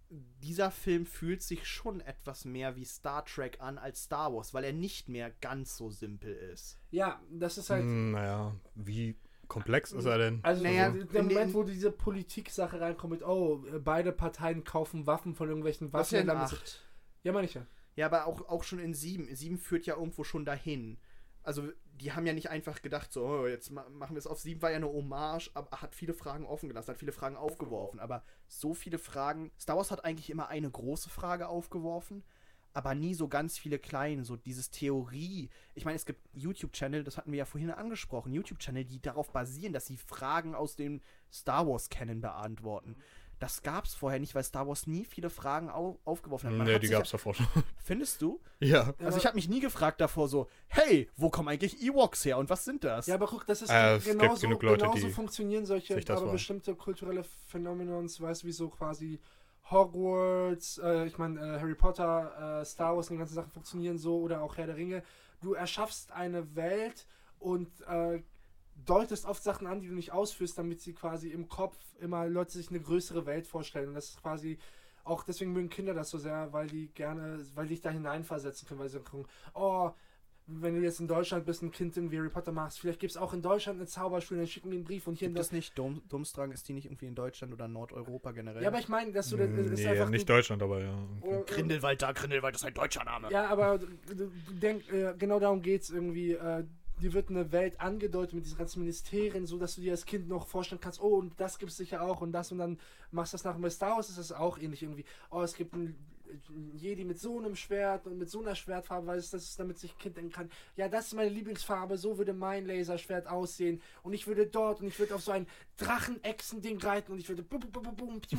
dieser Film fühlt sich schon etwas mehr wie Star Trek an als Star Wars, weil er nicht mehr ganz so simpel ist. Ja, das ist halt. Hm, naja, wie komplex ist er denn? Also Naja, der in Moment, wo diese Politik-Sache reinkommt mit, oh, beide Parteien kaufen Waffen von irgendwelchen Was ja in acht. Ja, meine ich ja. Ja, aber auch, auch schon in sieben. Sieben führt ja irgendwo schon dahin. Also, die haben ja nicht einfach gedacht, so, oh, jetzt ma machen wir es auf sieben, war ja eine Hommage, aber hat viele Fragen offen gelassen, hat viele Fragen aufgeworfen. Aber so viele Fragen. Star Wars hat eigentlich immer eine große Frage aufgeworfen, aber nie so ganz viele kleine. So dieses Theorie. Ich meine, es gibt YouTube-Channel, das hatten wir ja vorhin angesprochen, YouTube-Channel, die darauf basieren, dass sie Fragen aus dem Star Wars-Canon beantworten. Das gab es vorher nicht, weil Star Wars nie viele Fragen au aufgeworfen hat. Man Nee, hat die ja- gab's davor schon. Findest du? ja. Also ich habe mich nie gefragt davor so, hey, wo kommen eigentlich Ewoks her und was sind das? Ja, aber guck, das ist Äh, es gibt genauso, genug Leute, genauso die funktionieren solche aber waren. bestimmte kulturelle Phänomenons, weißt du, wie so quasi Hogwarts, äh, ich meine äh, Harry Potter, äh, Star Wars, die ganzen Sachen funktionieren so oder auch Herr der Ringe. Du erschaffst eine Welt und äh, deutest oft Sachen an, die du nicht ausführst, damit sie quasi im Kopf immer Leute sich eine größere Welt vorstellen. Und das ist quasi auch deswegen mögen Kinder das so sehr, weil die gerne, weil die sich da hineinversetzen können, weil sie gucken, oh, wenn du jetzt in Deutschland bist, ein Kind irgendwie Harry Potter machst, vielleicht gibt es auch in Deutschland eine Zauberschule, dann schicken die einen Brief und hier in Gibt das. nicht Dum Dumstrang, ist die nicht irgendwie in Deutschland oder Nordeuropa generell? Ja, aber ich meine, dass du das ist Nee, einfach nicht Deutschland, aber ja. oder- Grindelwald da, Grindelwald ist ein deutscher Name. Ja, aber denk, äh, genau darum geht es irgendwie. Äh, dir wird eine Welt angedeutet mit diesen ganzen Ministerien, so dass du dir als Kind noch vorstellen kannst, oh, und das gibt es sicher auch und das und dann machst du das nach. Bei Star Wars ist das auch ähnlich irgendwie. Oh, es gibt ein Jedi mit so einem Schwert und mit so einer Schwertfarbe, weil es das ist, damit sich Kind denken kann, ja, das ist meine Lieblingsfarbe, so würde mein Laserschwert aussehen und ich würde dort und ich würde auf so ein Drachen-Echsen-Ding reiten und ich würde bum, bum, bum, piu.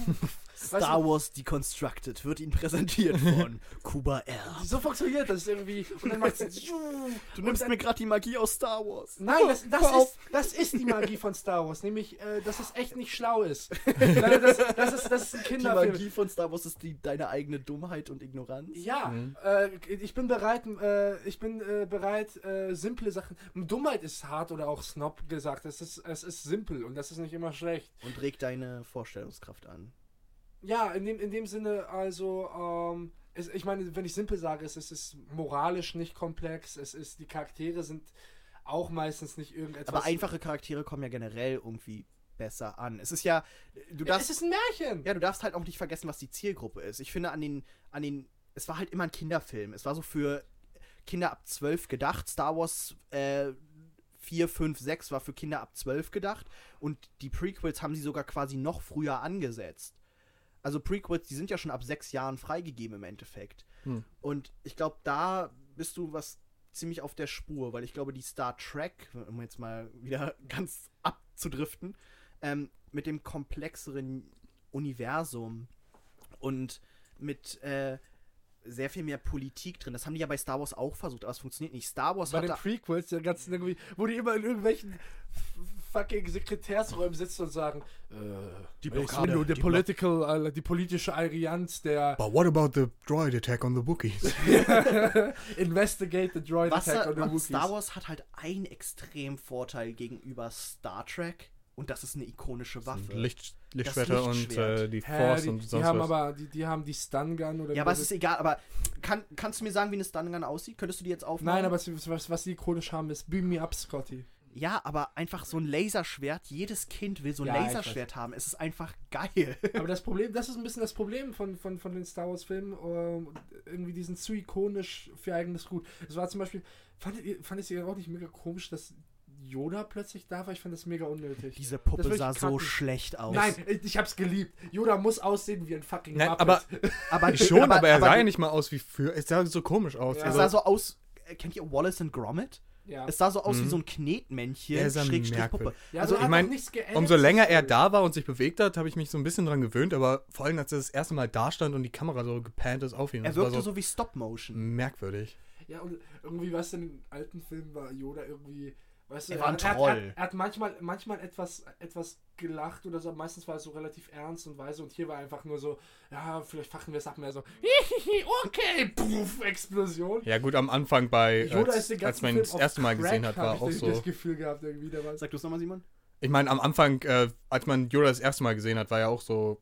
Weißt Star du, Wars Deconstructed wird Ihnen präsentiert von Kuba R. so funktioniert das irgendwie und dann macht es Du nimmst mir gerade die Magie aus Star Wars. Nein, das, das, auf. ist, das ist die Magie von Star Wars, nämlich, äh, dass es echt nicht schlau ist. Das, das, ist, das ist ein Die Kinderfilm. Magie von Star Wars ist die, deine eigene Dummheit und Ignoranz. Ja, äh, ich bin bereit, äh, ich bin äh, bereit, äh, simple Sachen. Dummheit ist hart oder auch Snob gesagt. Es ist, es ist simpel und das ist nicht immer schlecht. Und regt deine Vorstellungskraft an. Ja, in dem, in dem Sinne, also, ähm, es, ich meine, wenn ich simpel sage, es ist, es ist moralisch nicht komplex, es ist, die Charaktere sind auch meistens nicht irgendetwas. Aber einfache Charaktere kommen ja generell irgendwie besser an. Es ist ja, du darfst, es ist ein Märchen. ja, du darfst halt auch nicht vergessen, was die Zielgruppe ist. Ich finde an den, an den, es war halt immer ein Kinderfilm. Es war so für Kinder ab 12 gedacht. Star Wars äh, 4, 5, 6 war für Kinder ab 12 gedacht. Und die Prequels haben sie sogar quasi noch früher angesetzt. Also Prequels, die sind ja schon ab sechs Jahren freigegeben im Endeffekt. Hm. Und ich glaube, da bist du was ziemlich auf der Spur, weil ich glaube, die Star Trek, um jetzt mal wieder ganz abzudriften, ähm, mit dem komplexeren Universum und mit äh, sehr viel mehr Politik drin. Das haben die ja bei Star Wars auch versucht, aber es funktioniert nicht. Star Wars Bei hat den Prequels, der ganzen irgendwie, wo die immer in irgendwelchen fucking Sekretärsräumen sitzen und sagen, äh, Die Blockade, die political, äh, die politische Allianz der But what about the droid attack on the Wookiees? Investigate the Droid was, Attack on the Wookiees. Star Wars hat halt einen extrem Vorteil gegenüber Star Trek und das ist eine ikonische Waffe. Licht, Lichtschwerter und äh, die Hä, Force die, und die sonst haben was. aber, die, die haben die Stun Gun oder ja, aber es ist egal, aber kann, kannst du mir sagen, wie eine Stun Gun aussieht? Könntest du die jetzt aufmachen? Nein, aber was, was, was die ikonisch haben, ist Beam Me Up, Scotty. Ja, aber einfach so ein Laserschwert. Jedes Kind will so ein Ja, ich Laserschwert haben. Es ist einfach geil. Aber das Problem, das ist ein bisschen das Problem von, von, von den Star Wars-Filmen. Ähm, irgendwie, die sind zu ikonisch für eigenes Gut. Es war zum Beispiel, fandet ihr, fandet ihr auch nicht mega komisch, dass Yoda plötzlich da war? Ich fand das mega unnötig. Diese Puppe sah so schlecht aus. Nein, ich hab's geliebt. Yoda muss aussehen wie ein fucking Nein, Muppet. aber aber schon, aber, er sah ja nicht mal aus wie für. Es sah so komisch aus. Ja. Es Also, sah so aus. äh, Kennt ihr Wallace and Gromit? ja. Es sah so aus wie Mhm. so ein Knetmännchen, Er sah Schrägstrich. Puppe. ja, also aber ich hat mein, auch nichts geändert umso länger er da war und sich bewegt hat, habe ich mich so ein bisschen dran gewöhnt, aber vor allem, als er das erste Mal da stand und die Kamera so gepannt ist auf ihn. Er wirkte so, so wie Stop Motion. merkwürdig. Ja, und irgendwie, was in den alten Filmen war Yoda irgendwie Weißt Er war ein er, er, Troll. er, er hat manchmal, manchmal etwas, etwas gelacht oder so, meistens war es so relativ ernst und weise und hier war einfach nur so, ja, vielleicht fachen wir es ab mehr so, hihihi, okay, puff, Explosion. Ja, gut, am Anfang bei, Yoda als, ist den als man das erste Mal Crack, gesehen hat, war ich auch das- so. das Gefühl gehabt irgendwie, war Sag du es nochmal, Simon? Ich meine, am Anfang, äh, als man Yoda das erste Mal gesehen hat, war ja auch so.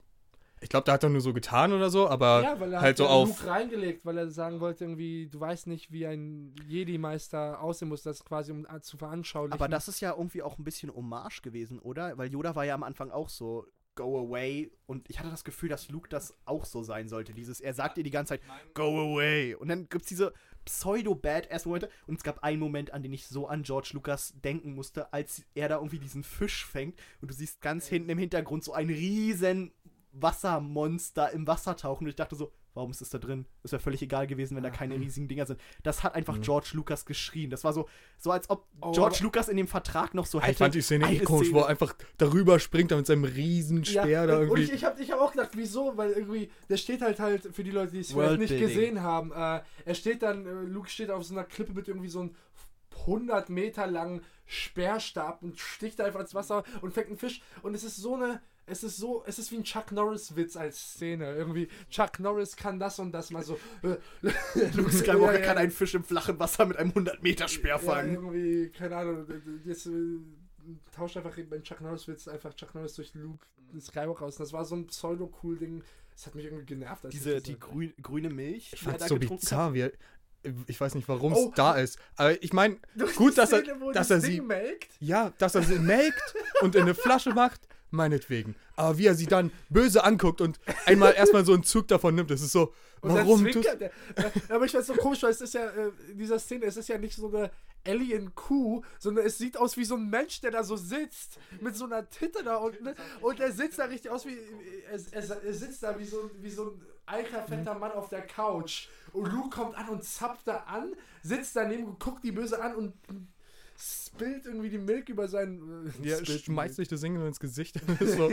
Ich glaube, da hat er nur so getan oder so, aber ja, weil er halt hat so ja auf. Luke reingelegt, weil er sagen wollte irgendwie, du weißt nicht, wie ein Jedi-Meister aussehen muss, das quasi um äh, zu veranschaulichen. Aber das ist ja irgendwie auch ein bisschen Hommage gewesen, oder? Weil Yoda war ja am Anfang auch so, go away. Und ich hatte das Gefühl, dass Luke das auch so sein sollte. Dieses, er sagt ihr die ganze Zeit, go away. Und dann gibt es diese Pseudo-Badass-Momente. Und es gab einen Moment, an den ich so an George Lucas denken musste, als er da irgendwie diesen Fisch fängt. Und du siehst ganz hinten im Hintergrund so ein riesen Wassermonster im Wasser tauchen. Und ich dachte so, warum ist das da drin? Es wäre völlig egal gewesen, wenn da keine riesigen Dinger sind. Das hat einfach George Lucas geschrien. Das war so, so als ob Oh, George Lucas in dem Vertrag noch so Ah, hätte. Ich fand die Szene eh komisch, wo er einfach darüber springt da mit seinem riesen Speer da und, und irgendwie. ich, ich habe ich hab auch gedacht, wieso? Weil irgendwie, der steht halt halt, für die Leute, die es vielleicht nicht gesehen haben, äh, er steht dann, äh, Luke steht auf so einer Klippe mit irgendwie so einem 100 Meter langen Speerstab und sticht da einfach ins Wasser und fängt einen Fisch. Und es ist so eine, es ist so, es ist wie ein Chuck Norris-Witz als Szene. Irgendwie, Chuck Norris kann das und das mal so. Äh, Luke Skywalker Ja, ja. kann einen Fisch im flachen Wasser mit einem 100 Meter Speer Ja, fangen. irgendwie, keine Ahnung, jetzt äh, tauscht einfach beim Chuck Norris Witz einfach Chuck Norris durch Luke Skywalker aus. Das war so ein pseudo-cool Ding. Das hat mich irgendwie genervt. Als Diese, ich die grün, grüne Milch, Ich er fand's so bizarr, wie er, Ich weiß nicht, warum es Oh. da ist. Aber ich meine, Gut, dass er- Szene, wo dass das er Ding sie- melkt. ja, dass er sie melkt und in eine Flasche macht, meinetwegen. Aber wie er sie dann böse anguckt und einmal erstmal so einen Zug davon nimmt, das ist so, Und warum tust. Ja, Aber ich weiß so komisch, weil es ist ja, äh, in dieser Szene, es ist ja nicht so eine Alien-Kuh, sondern es sieht aus wie so ein Mensch, der da so sitzt, mit so einer Titte da unten. Und er sitzt da richtig aus wie, er, er, er sitzt da wie so, wie so ein alter, fetter Mann auf der Couch. Und Luke kommt an und zapft da an, sitzt daneben und guckt die böse an und spillt irgendwie die Milch über seinen... Äh, Ja, schmeißt sich das Ding nur ins Gesicht. Das so,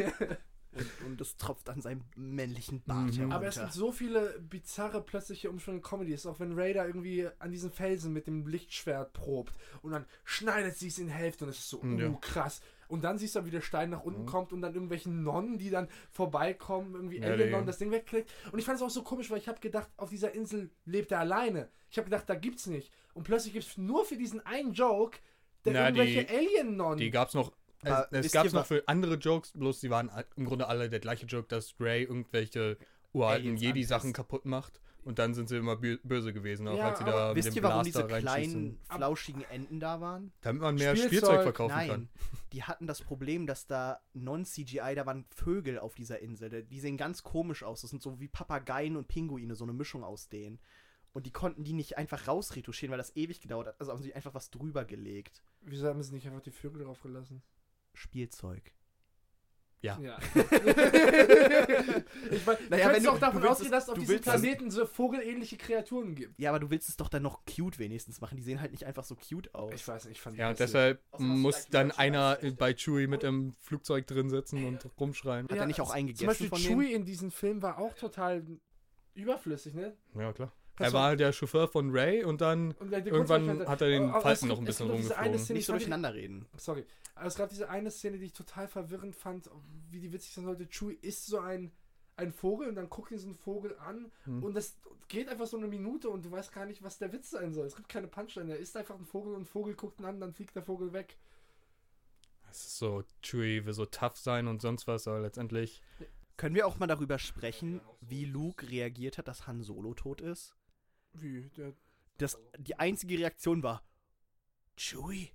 Und, und es tropft an seinem männlichen Bart Mhm. herunter. Aber es gibt so viele bizarre plötzliche Umschwünge Comedies, auch wenn Raider irgendwie an diesen Felsen mit dem Lichtschwert probt und dann schneidet sie es in Hälfte und es ist so, Ja. uh, krass. Und dann siehst du, wie der Stein nach unten kommt und dann irgendwelchen Nonnen, die dann vorbeikommen, irgendwie Ja, Alien-Nonnen, das Ding wegklickt. Und ich fand es auch so komisch, weil ich habe gedacht, auf dieser Insel lebt er alleine. Ich habe gedacht, da gibt's nicht. Und plötzlich gibt's nur für diesen einen Joke der Na, die- irgendwelche Alien-Nonnen. die gab's noch. Es, Aber es gab's noch für andere Jokes, bloß die waren im Grunde alle der gleiche Joke, dass Ray irgendwelche uralten Jedi-Sachen kaputt macht. Und dann sind sie immer bö böse gewesen, auch Ja, als sie da mit Wisst dem ihr, warum diese Blaster reinschießen. kleinen, flauschigen Enten da waren? Damit man mehr Spielzeug. Spielzeug, verkaufen Nein, kann. die hatten das Problem, dass da Non-CGI, da waren Vögel auf dieser Insel. Die sehen ganz komisch aus. Das sind so wie Papageien und Pinguine, so eine Mischung aus denen. Und die konnten die nicht einfach rausretuschieren, weil das ewig gedauert hat. Also haben sie einfach was drüber gelegt. Wieso haben sie nicht einfach die Vögel drauf gelassen? Spielzeug. Ja. Ja. ich meine, Naja, du auch davon du willst ausgehen, dass es auf diesem Planeten so vogelähnliche Kreaturen gibt. Ja, aber du willst es doch dann noch cute wenigstens machen. Die sehen halt nicht einfach so cute aus. Ich weiß nicht, ich fand Ja, und deshalb muss dann einer bei Chewie mit im Flugzeug drin sitzen und rumschreien. Hat er nicht auch einen Zum Beispiel von Chewie in diesem Film war auch total überflüssig, ne? Ja, klar. Er war der Chauffeur von Ray und dann Und der irgendwann hat er den aber es Falken gibt- noch ein bisschen rumgeflogen. Szene, Nicht so durcheinander reden. Sorry. Aber es gab diese eine Szene, die ich total verwirrend fand, wie die witzig sein sollte. Chewie ist so ein, ein Vogel und dann guckt ihn so ein Vogel an Hm. und das geht einfach so eine Minute und du weißt gar nicht, was der Witz sein soll. Es gibt keine Punchline. Er ist einfach ein Vogel und ein Vogel guckt ihn an, dann fliegt der Vogel weg. Es ist so, Chewie will so tough sein und sonst was, aber letztendlich. Können wir auch mal darüber sprechen, wie Luke reagiert hat, dass Han Solo tot ist? Wie? Der, Das, die einzige Reaktion war: Chewie,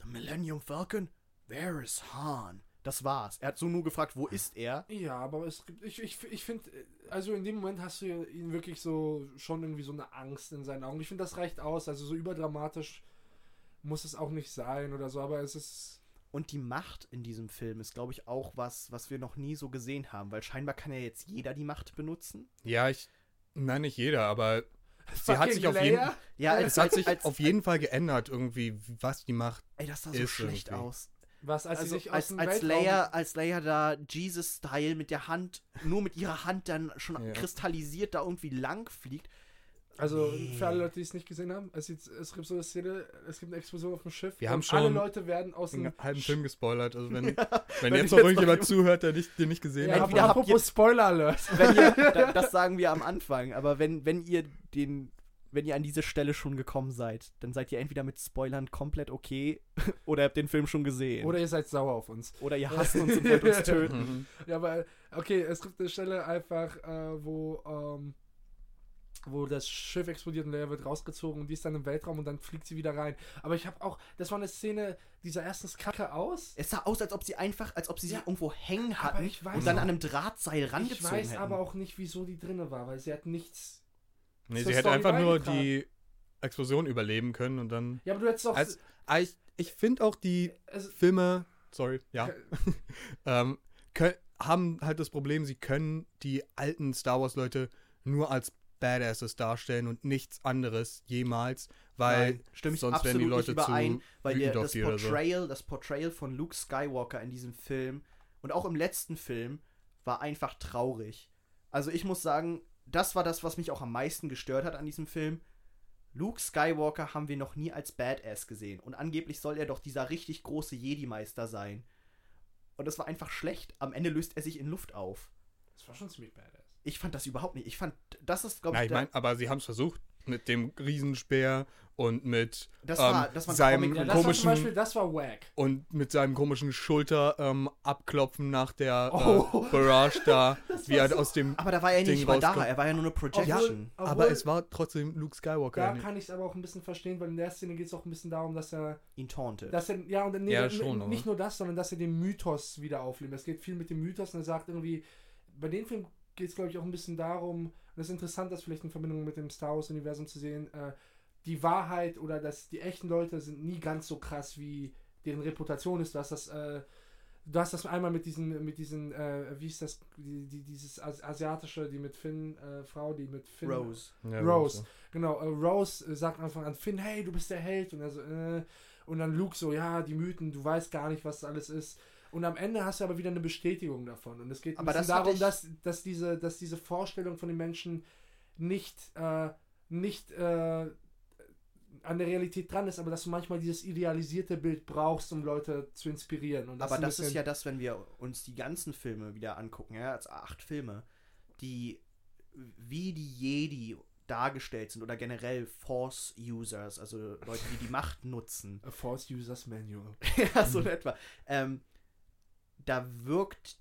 the Millennium Falcon, where is Han? Das war's. Er hat so nur gefragt, wo ist er? ja, aber es gibt. Ich, ich, ich finde, also in dem Moment hast du ihn wirklich so schon irgendwie so eine Angst in seinen Augen. Ich finde, das reicht aus. Also so überdramatisch muss es auch nicht sein oder so, aber es ist. Und die Macht in diesem Film ist, glaube ich, auch was, was wir noch nie so gesehen haben, weil scheinbar kann ja jetzt jeder die Macht benutzen. Ja, ich. Nein, nicht jeder, aber sie hat sich auf jeden? Ja, Es hat sich als, auf jeden Fall geändert, irgendwie, was die macht. Ey, das sah so schlecht irgendwie. aus. Was, als Also sie sich aus als, als, Leia, als Leia da Jesus-Style mit der Hand, nur mit ihrer Hand dann schon Ja. kristallisiert da irgendwie lang fliegt. Also Nee. für alle Leute, die es nicht gesehen haben, es, gibt so eine Szene, es gibt eine Explosion auf dem Schiff. Wir haben und alle schon Leute werden aus dem einen halben Film gespoilert. Also wenn, wenn, wenn jetzt ihr noch irgendjemand zuhört, der nicht, den nicht gesehen Ja, hat. Entweder habt apropos Spoiler Alert. wenn ihr, da, das sagen wir am Anfang, aber wenn, wenn ihr den, wenn ihr an diese Stelle schon gekommen seid, dann seid ihr entweder mit Spoilern komplett okay oder habt den Film schon gesehen. Oder ihr seid sauer auf uns. oder ihr hasst uns und wollt uns töten. Mhm. Ja, aber okay, es gibt eine Stelle einfach, äh, wo, ähm, wo das Schiff explodiert und Leia wird rausgezogen und die ist dann im Weltraum und dann fliegt sie wieder rein. Aber ich habe auch, das war eine Szene, die sah erstens kacke aus. Es sah aus, als ob sie einfach, als ob sie sich Ja. irgendwo hängen hatten ich weiß und dann an einem Drahtseil Ich rangezogen weiß hätten. aber auch nicht, wieso die drinne war, weil sie hat nichts. Nee, sie hätte einfach nur die Explosion überleben können und dann. Ja, aber du hättest doch. Als, ich ich finde auch die also, Filme, sorry, ja, ähm, haben halt das Problem, sie können die alten Star Wars Leute nur als Badasses darstellen und nichts anderes jemals, weil Nein, stimme ich sonst absolut werden die Leute nicht überein, zu weil der, das. Portrayal, das Portrayal von Luke Skywalker in diesem Film und auch im letzten Film war einfach traurig. Also ich muss sagen, das war das, was mich auch am meisten gestört hat an diesem Film. Luke Skywalker haben wir noch nie als Badass gesehen und angeblich soll er doch dieser richtig große Jedi-Meister sein. Und das war einfach schlecht. Am Ende löst er sich in Luft auf. das war schon ziemlich badass. Ich fand das überhaupt nicht. Ich fand, das ist, glaube ich, ich der- meine, aber sie haben es versucht mit dem Riesenspeer und mit das ähm, war, das war ein seinem Comic- Ja, das war zum komischen Beispiel, das war wack. und mit seinem komischen Schulter ähm, abklopfen nach der Oh. äh, Barrage da, wie war er so- aus dem Aber da war er Ding nicht mal da. Er war ja nur eine Projection. Obwohl- aber es war trotzdem Luke Skywalker. Da kann ich es aber auch ein bisschen verstehen, weil in der Szene geht es auch ein bisschen darum, dass er, ihn tauntet. dass er, ja, und nee, Ja, schon, nicht nur das, sondern dass er den Mythos wieder auflebt. Es geht viel mit dem Mythos und er sagt irgendwie, bei dem Film geht es, glaube ich, auch ein bisschen darum, und es ist interessant, das vielleicht in Verbindung mit dem Star Wars-Universum zu sehen, äh, die Wahrheit oder dass die echten Leute sind nie ganz so krass, wie deren Reputation ist. Du hast das, äh, du hast das einmal mit diesen, mit diesen, äh, wie ist das, die, die, dieses As asiatische, die mit Finn, äh, Frau, die mit Finn. Rose. Ja, Rose. Genau, äh, Rose äh, sagt am Anfang an Finn, hey, du bist der Held. Und er so, äh, und dann Luke so, ja, die Mythen, du weißt gar nicht, was das alles ist. Und am Ende hast du aber wieder eine Bestätigung davon. Und es geht Aber das darum, dass, dass, diese, dass diese Vorstellung von den Menschen nicht, äh, nicht äh, an der Realität dran ist, aber dass du manchmal dieses idealisierte Bild brauchst, um Leute zu inspirieren. Und Aber ein das ist ja das, wenn wir uns die ganzen Filme wieder angucken, ja, als acht Filme, die wie die Jedi dargestellt sind oder generell Force-Users, also Leute, die die Macht nutzen. A Force Users Manual. ja, so in etwa. Ähm, da wirkt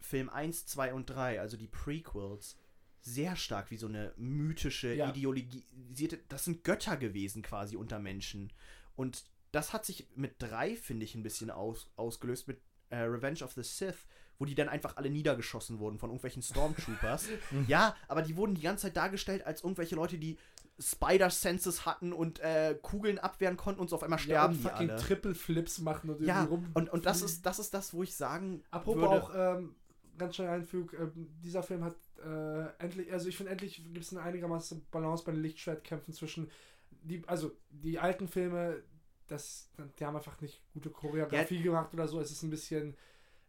Film 1, 2 und 3, also die Prequels, sehr stark wie so eine mythische, Ja. ideologisierte. Das sind Götter gewesen quasi unter Menschen. Und das hat sich mit 3, finde ich, ein bisschen aus, ausgelöst, mit äh, Revenge of the Sith, wo die dann einfach alle niedergeschossen wurden von irgendwelchen Stormtroopers. ja, aber die wurden die ganze Zeit dargestellt als irgendwelche Leute, die Spider-Senses hatten und äh, Kugeln abwehren konnten und so auf einmal Ja, sterben und die fucking alle. Triple Flips machen und Ja, irgendwie rum. und, und das, ist, das ist das, wo ich sagen Apropos würde. auch, ähm, ganz schnell Einfüg, äh, dieser Film hat äh, endlich, also ich finde endlich gibt es eine einigermaßen Balance bei den Lichtschwertkämpfen zwischen, die, also die alten Filme, das, die haben einfach nicht gute Choreografie gemacht oder so, es ist ein bisschen,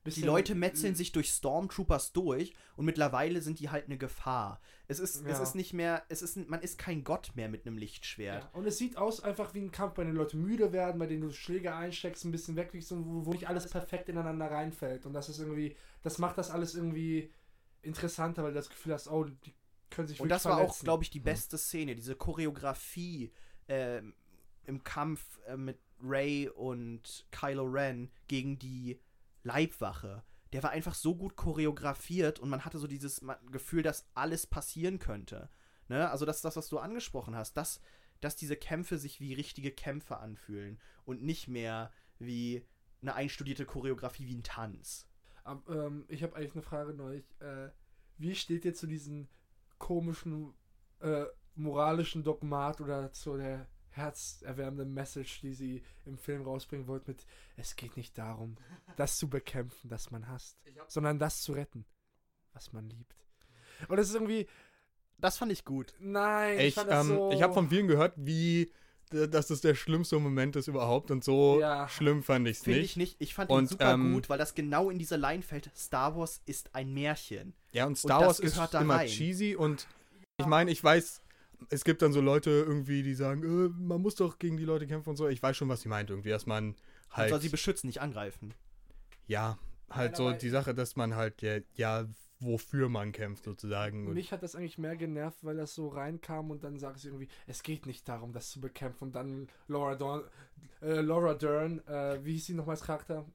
die Leute metzeln sich durch Stormtroopers durch und mittlerweile sind die halt eine Gefahr. Es ist, es Ja. ist nicht mehr, es ist, man ist kein Gott mehr mit einem Lichtschwert. Ja, und es sieht aus einfach wie ein Kampf, bei dem Leute müde werden, bei denen du Schläge einsteckst, ein bisschen wegwiegst und wo, wo nicht alles perfekt ineinander reinfällt. Und das ist irgendwie, das macht das alles irgendwie interessanter, weil du das Gefühl hast, oh, die können sich Und das war auch, glaube ich, die beste Szene, diese Choreografie ähm, im Kampf äh, mit Ray und Kylo Ren gegen die Leibwache. Der war einfach so gut choreografiert und man hatte so dieses Gefühl, dass alles passieren könnte. Ne? Also das ist das, was du angesprochen hast, dass, dass diese Kämpfe sich wie richtige Kämpfe anfühlen und nicht mehr wie eine einstudierte Choreografie wie ein Tanz. Ab, ähm, ich habe eigentlich eine Frage neulich. Äh, wie steht ihr zu diesem komischen äh, moralischen Dogmat oder zu der herzerwärmenden Message, die sie im Film rausbringen wollt mit es geht nicht darum, das zu bekämpfen, das man hasst, sondern das zu retten, was man liebt. Und es ist irgendwie, Das fand ich gut. nein, Ich, fand das ähm, so, ich habe von vielen gehört, wie dass das der schlimmste Moment ist überhaupt und so Ja. schlimm fand ich es Finde nicht. ich nicht. Ich fand ihn Und, super ähm, gut, weil das genau in diese Line fällt. Star Wars ist ein Märchen. Ja, und Star das Wars ist gehört da immer rein. cheesy und ich meine, ich weiß es gibt dann so Leute irgendwie, die sagen, äh, man muss doch gegen die Leute kämpfen und so. Ich weiß schon, was sie meint irgendwie, dass man Man halt, soll sie beschützen, nicht angreifen. ja, halt Nein, so die Sache, dass man halt, ja, ja, wofür man kämpft sozusagen. Und Mich hat das eigentlich mehr genervt, weil das so reinkam und dann sagt sie irgendwie, es geht nicht darum, das zu bekämpfen. Und dann Laura Dern, äh, Laura Dern, äh, wie hieß sie nochmals Charakter?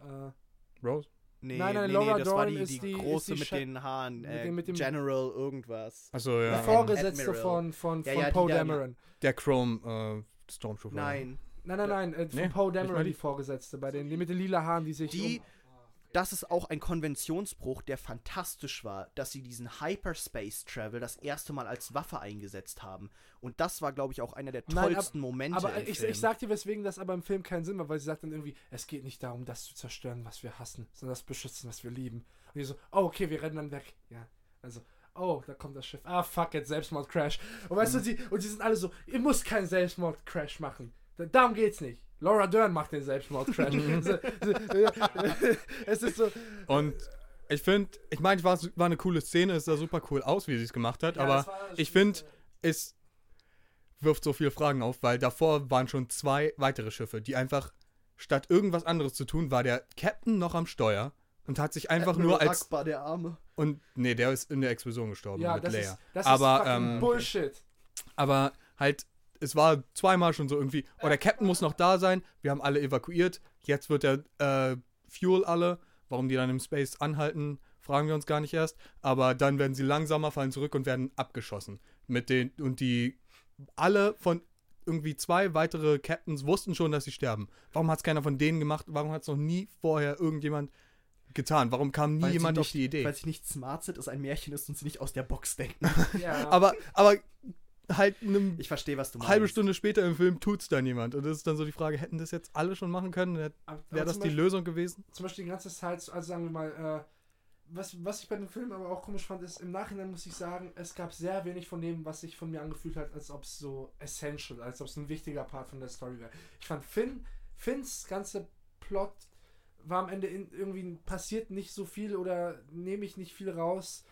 Äh, Rose? Nee, Nein, nein, nee, Laura nee, das war Dern die, ist die, die- ist große die mit den Haaren. mit Äh, dem- mit dem- General irgendwas. Achso, ja. der ähm, Vorgesetzte Admiral. von, von, Ja, von ja, Poe die Dameron. Der Chrome äh, Stormtrooper. Nein. Nein, nein, nein, äh, von Nee, Poe Dameron die- die Vorgesetzte, bei den, die mit den lila Haaren, die sich Die, um, das ist auch ein Konventionsbruch, der fantastisch war, dass sie diesen Hyperspace Travel das erste Mal als Waffe eingesetzt haben. Und das war, glaube ich, auch einer der Nein, ab- tollsten Momente. Aber im ich, Film. ich sag dir, weswegen das aber im Film keinen Sinn macht, weil sie sagt dann irgendwie, es geht nicht darum, das zu zerstören, was wir hassen, sondern das beschützen, was wir lieben. Und die so, oh, okay, wir rennen dann weg. Ja. Also, oh, da kommt das Schiff. Ah, fuck it, Selbstmordcrash. Und weißt Mhm. du, sie, und sie sind alle so, ihr müsst keinen Selbstmordcrash machen. Da, darum geht's nicht. Laura Dern macht den Selbstmordcrash. es ist so. Und ich finde, ich meine, war, war eine coole Szene, es sah super cool aus, wie sie es gemacht hat, Ja, aber ich finde, es wirft so viele Fragen auf, weil davor waren schon zwei weitere Schiffe, die einfach, statt irgendwas anderes zu tun, war der Captain noch am Steuer und hat sich einfach Admiral nur als. Akbar, der Arme. Und nee, der ist in der Explosion gestorben Ja, mit das Leia. ist, das Aber, ist ähm, Bullshit. Aber halt, es war zweimal schon so irgendwie, oh, der Captain muss noch da sein, wir haben alle evakuiert, jetzt wird der äh, Fuel alle, warum die dann im Space anhalten, fragen wir uns gar nicht erst, aber dann werden sie langsamer, fallen zurück und werden abgeschossen. Mit den, und die, alle von irgendwie zwei weitere Captains wussten schon, dass sie sterben. Warum hat es keiner von denen gemacht? Warum hat es noch nie vorher irgendjemand getan? Warum kam nie Weil jemand nicht, auf die Idee? Weil sie nicht smart sind, es ein Märchen ist und sie nicht aus der Box denken. Ja. Aber, aber halt eine Ich verstehe, was du meinst. halbe Stunde später im Film tut's dann jemand. Und das ist dann so die Frage, hätten das jetzt alle schon machen können? Wäre das die Beispiel- Lösung gewesen? zum Beispiel die ganze Zeit, also sagen wir mal, äh, was, was ich bei dem Film aber auch komisch fand, ist, im Nachhinein muss ich sagen, es gab sehr wenig von dem, was sich von mir angefühlt hat, als ob es so essential, als ob es ein wichtiger Part von der Story wäre. Ich fand Finn, Finns ganze Plot war am Ende in, irgendwie passiert nicht so viel oder nehme ich nicht viel raus.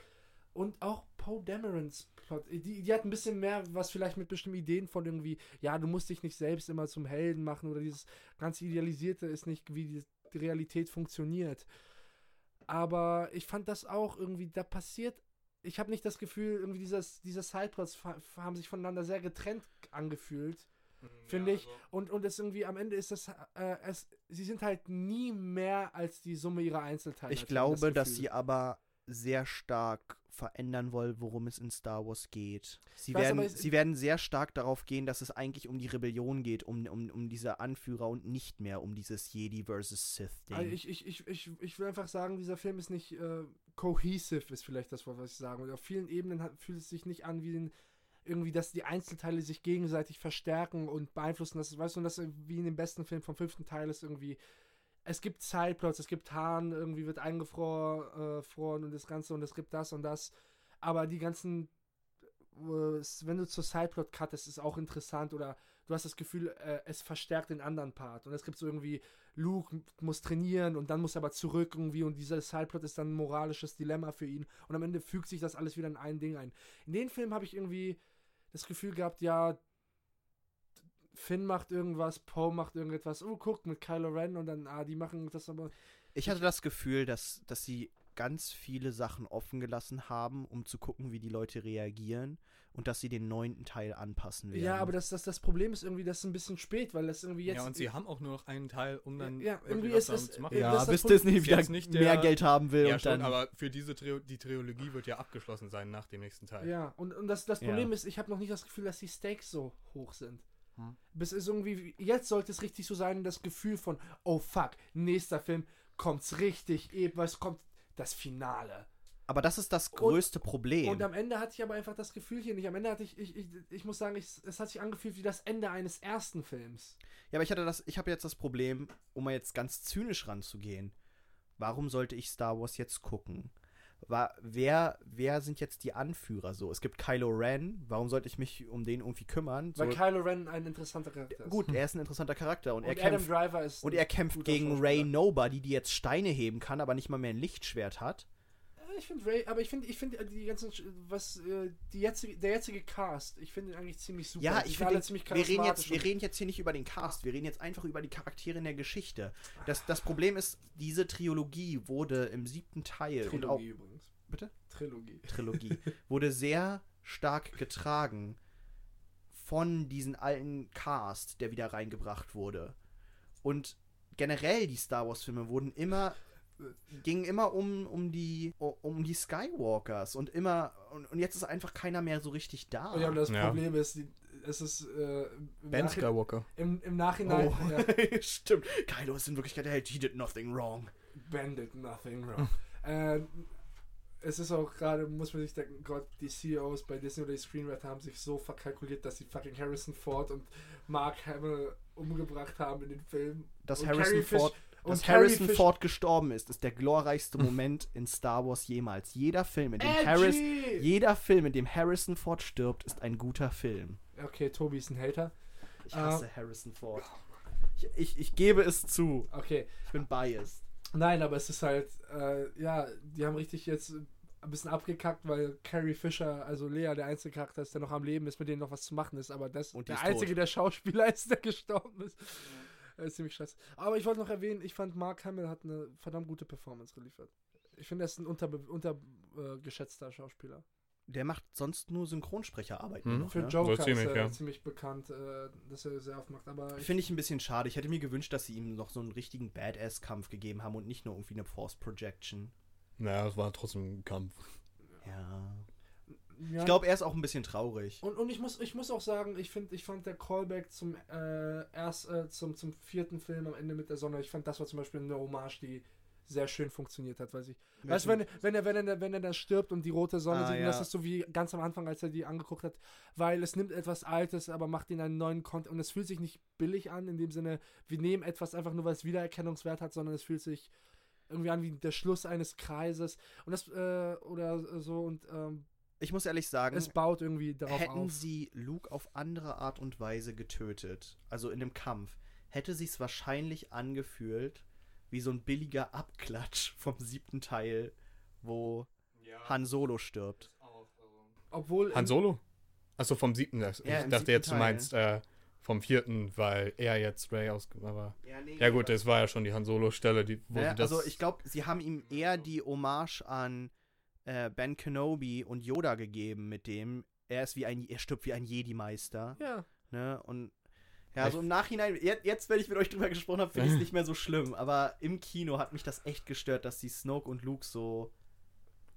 Und auch Poe Damerons die, die hat ein bisschen mehr, was vielleicht mit bestimmten Ideen von irgendwie, ja, du musst dich nicht selbst immer zum Helden machen oder dieses ganze Idealisierte ist nicht, wie die, die Realität funktioniert. Aber ich fand das auch irgendwie, da passiert, ich habe nicht das Gefühl, irgendwie dieses, diese Sideplots haben sich voneinander sehr getrennt angefühlt, finde ich. Und, und es irgendwie, am Ende ist das, äh, es, sie sind halt nie mehr als die Summe ihrer Einzelteile. Ich glaube, dass Gefühl. sie aber sehr stark verändern wollen, worum es in Star Wars geht. Sie, weiß, werden, sie werden sehr stark darauf gehen, dass es eigentlich um die Rebellion geht, um, um, um diese Anführer und nicht mehr um dieses Jedi versus Sith-Ding. Also ich, ich, ich, ich, ich will einfach sagen, dieser Film ist nicht äh, cohesive, ist vielleicht das Wort, was ich sagen will. Auf vielen Ebenen hat, fühlt es sich nicht an wie ein, irgendwie, dass die Einzelteile sich gegenseitig verstärken und beeinflussen. Das ist, weißt du, und das wie in dem besten Film vom fünften Teil ist irgendwie. Es gibt Sideplots, es gibt Hahn, irgendwie wird eingefroren äh, und das Ganze und es gibt das und das. Aber die ganzen, äh, wenn du zur Sideplot cuttest, ist auch interessant oder du hast das Gefühl, äh, es verstärkt den anderen Part. Und es gibt so irgendwie, Luke muss trainieren und dann muss er aber zurück irgendwie und dieser Sideplot ist dann ein moralisches Dilemma für ihn. Und am Ende fügt sich das alles wieder in ein Ding ein. In den Film habe ich irgendwie das Gefühl gehabt, ja, Finn macht irgendwas, Poe macht irgendetwas, oh, guck, mit Kylo Ren und dann, ah, die machen das aber. Ich hatte das Gefühl, dass, dass sie ganz viele Sachen offen gelassen haben, um zu gucken, wie die Leute reagieren und dass sie den neunten Teil anpassen werden. Ja, aber das, das, das Problem ist irgendwie, das ist ein bisschen spät, weil das irgendwie jetzt. ja, und sie haben auch nur noch einen Teil, um dann Ja, irgendwie ist es- zu machen. ja, ja, das bis Disney wieder nicht der- mehr Geld haben will Ja, und schon, dann. aber für diese Trio die Trilogie wird ja abgeschlossen sein nach dem nächsten Teil. Ja, und, und das, das Ja. Problem ist, ich habe noch nicht das Gefühl, dass die Stakes so hoch sind. Hm. Bis ist irgendwie, jetzt sollte es richtig so sein, das Gefühl von, oh fuck, nächster Film kommt's richtig, eben, es kommt das Finale. aber das ist das größte Problem. Und am Ende hatte ich aber einfach das Gefühl hier nicht. Am Ende hatte ich, ich, ich, ich muss sagen, ich, es hat sich angefühlt wie das Ende eines ersten Films. Ja, aber ich hatte das, ich habe jetzt das Problem, um mal jetzt ganz zynisch ranzugehen. Warum sollte ich Star Wars jetzt gucken? War, wer, wer sind jetzt die Anführer so? Es gibt Kylo Ren, warum sollte ich mich um den irgendwie kümmern? So, Weil Kylo Ren ein interessanter Charakter ist. gut, er ist ein interessanter Charakter und, und er kämpft Driver ist. und er kämpft gegen. Ray Nobody, die jetzt Steine heben kann, aber nicht mal mehr ein Lichtschwert hat. ich finde Ray, aber ich finde, ich finde die ganzen, was, äh, die jetzige, der jetzige Cast, ich finde ihn eigentlich ziemlich super. Ja, ich finde, ziemlich wir reden, jetzt, wir reden jetzt hier nicht über den Cast, wir reden jetzt einfach über die Charaktere in der Geschichte. Das, das Problem ist, diese Trilogie wurde im siebten Teil und auch Trilogie übrigens. Bitte? Trilogie. Trilogie wurde sehr stark getragen von diesen alten Cast, der wieder reingebracht wurde. Und generell die Star Wars Filme wurden immer gingen immer um, um die um die Skywalkers und immer und, und jetzt ist einfach keiner mehr so richtig da. Ja, und das Ja. Problem ist, die, es ist äh, Ben Nachhinein, Skywalker. im, im Nachhinein, Oh, ja, stimmt. Kylo ist in Wirklichkeit der Held. He did nothing wrong. Bandit, nothing wrong. äh, es ist auch gerade, muss man sich denken, Gott, die CEOs bei Disney oder die Screenwriter haben sich so verkalkuliert, dass sie fucking Harrison Ford und Mark Hamill umgebracht haben in den Filmen. Dass Und Harrison Ford dass Harrison Fish- Ford gestorben ist, ist der glorreichste Moment in Star Wars jemals. Jeder Film, in dem Harris, jeder Film, in dem Harrison Ford stirbt, ist ein guter Film. Okay, Tobi ist ein Hater. Ich hasse Harrison Ford. Ich, ich, ich gebe es zu. Okay. Ich bin biased. Nein, aber es ist halt, äh, ja, die haben richtig jetzt ein bisschen abgekackt, weil Carrie Fisher, also Lea, der einzige Charakter ist, der noch am Leben ist, mit dem noch was zu machen ist, aber das Und der ist einzige, tot. der Schauspieler ist, der gestorben ist. Das ist ziemlich scheiße. Aber ich wollte noch erwähnen, ich fand Mark Hamill hat eine verdammt gute Performance geliefert. Ich finde, er ist ein untergeschätzter unter, äh, Schauspieler. Der macht sonst nur Synchronsprecherarbeit. Hm. noch, Für ne? Joker ziemlich, ist er ja. ziemlich bekannt, äh, dass er sehr oft macht. Aber ich, Finde ich ein bisschen schade. Ich hätte mir gewünscht, dass sie ihm noch so einen richtigen Badass-Kampf gegeben haben und nicht nur irgendwie eine Force Projection. Naja, es war trotzdem ein Kampf. Ja. ja, Ich glaube, er ist auch ein bisschen traurig. Und, und ich muss ich muss auch sagen, ich finde ich fand der Callback zum äh, erst äh, zum, zum vierten Film am Ende mit der Sonne, ich fand das war zum Beispiel eine Hommage, die sehr schön funktioniert hat, weiß ich. Weißt du, wenn, wenn er wenn er wenn er da stirbt und die rote Sonne Ah, sieht, ja. das ist so wie ganz am Anfang, als er die angeguckt hat, weil es nimmt etwas Altes, aber macht ihn einen neuen Content und es fühlt sich nicht billig an in dem Sinne, wir nehmen etwas einfach nur, weil es Wiedererkennungswert hat, sondern es fühlt sich irgendwie an wie der Schluss eines Kreises und das äh, oder so und ähm, Ich muss ehrlich sagen, es baut irgendwie darauf hätten auf. sie Luke auf andere Art und Weise getötet, also in dem Kampf, hätte sie es wahrscheinlich angefühlt wie so ein billiger Abklatsch vom siebten Teil, wo Han Solo stirbt. Obwohl Han Solo? Achso, vom siebten. Ich Ja, im dachte jetzt, du meinst äh, vom vierten, weil er jetzt Ray aus. Aber Ja, nee, ja gut, das war ja schon die Han Solo-Stelle, die wo Ja, sie das. also ich glaube, sie haben ihm eher die Hommage an äh, Ben Kenobi und Yoda gegeben mit dem. Er ist wie ein, er stirbt wie ein Jedi-Meister. Ja. Ne? Und ja, also im Nachhinein, jetzt, jetzt wenn ich mit euch drüber gesprochen habe, finde ich es nicht mehr so schlimm. Aber im Kino hat mich das echt gestört, dass die Snoke und Luke so.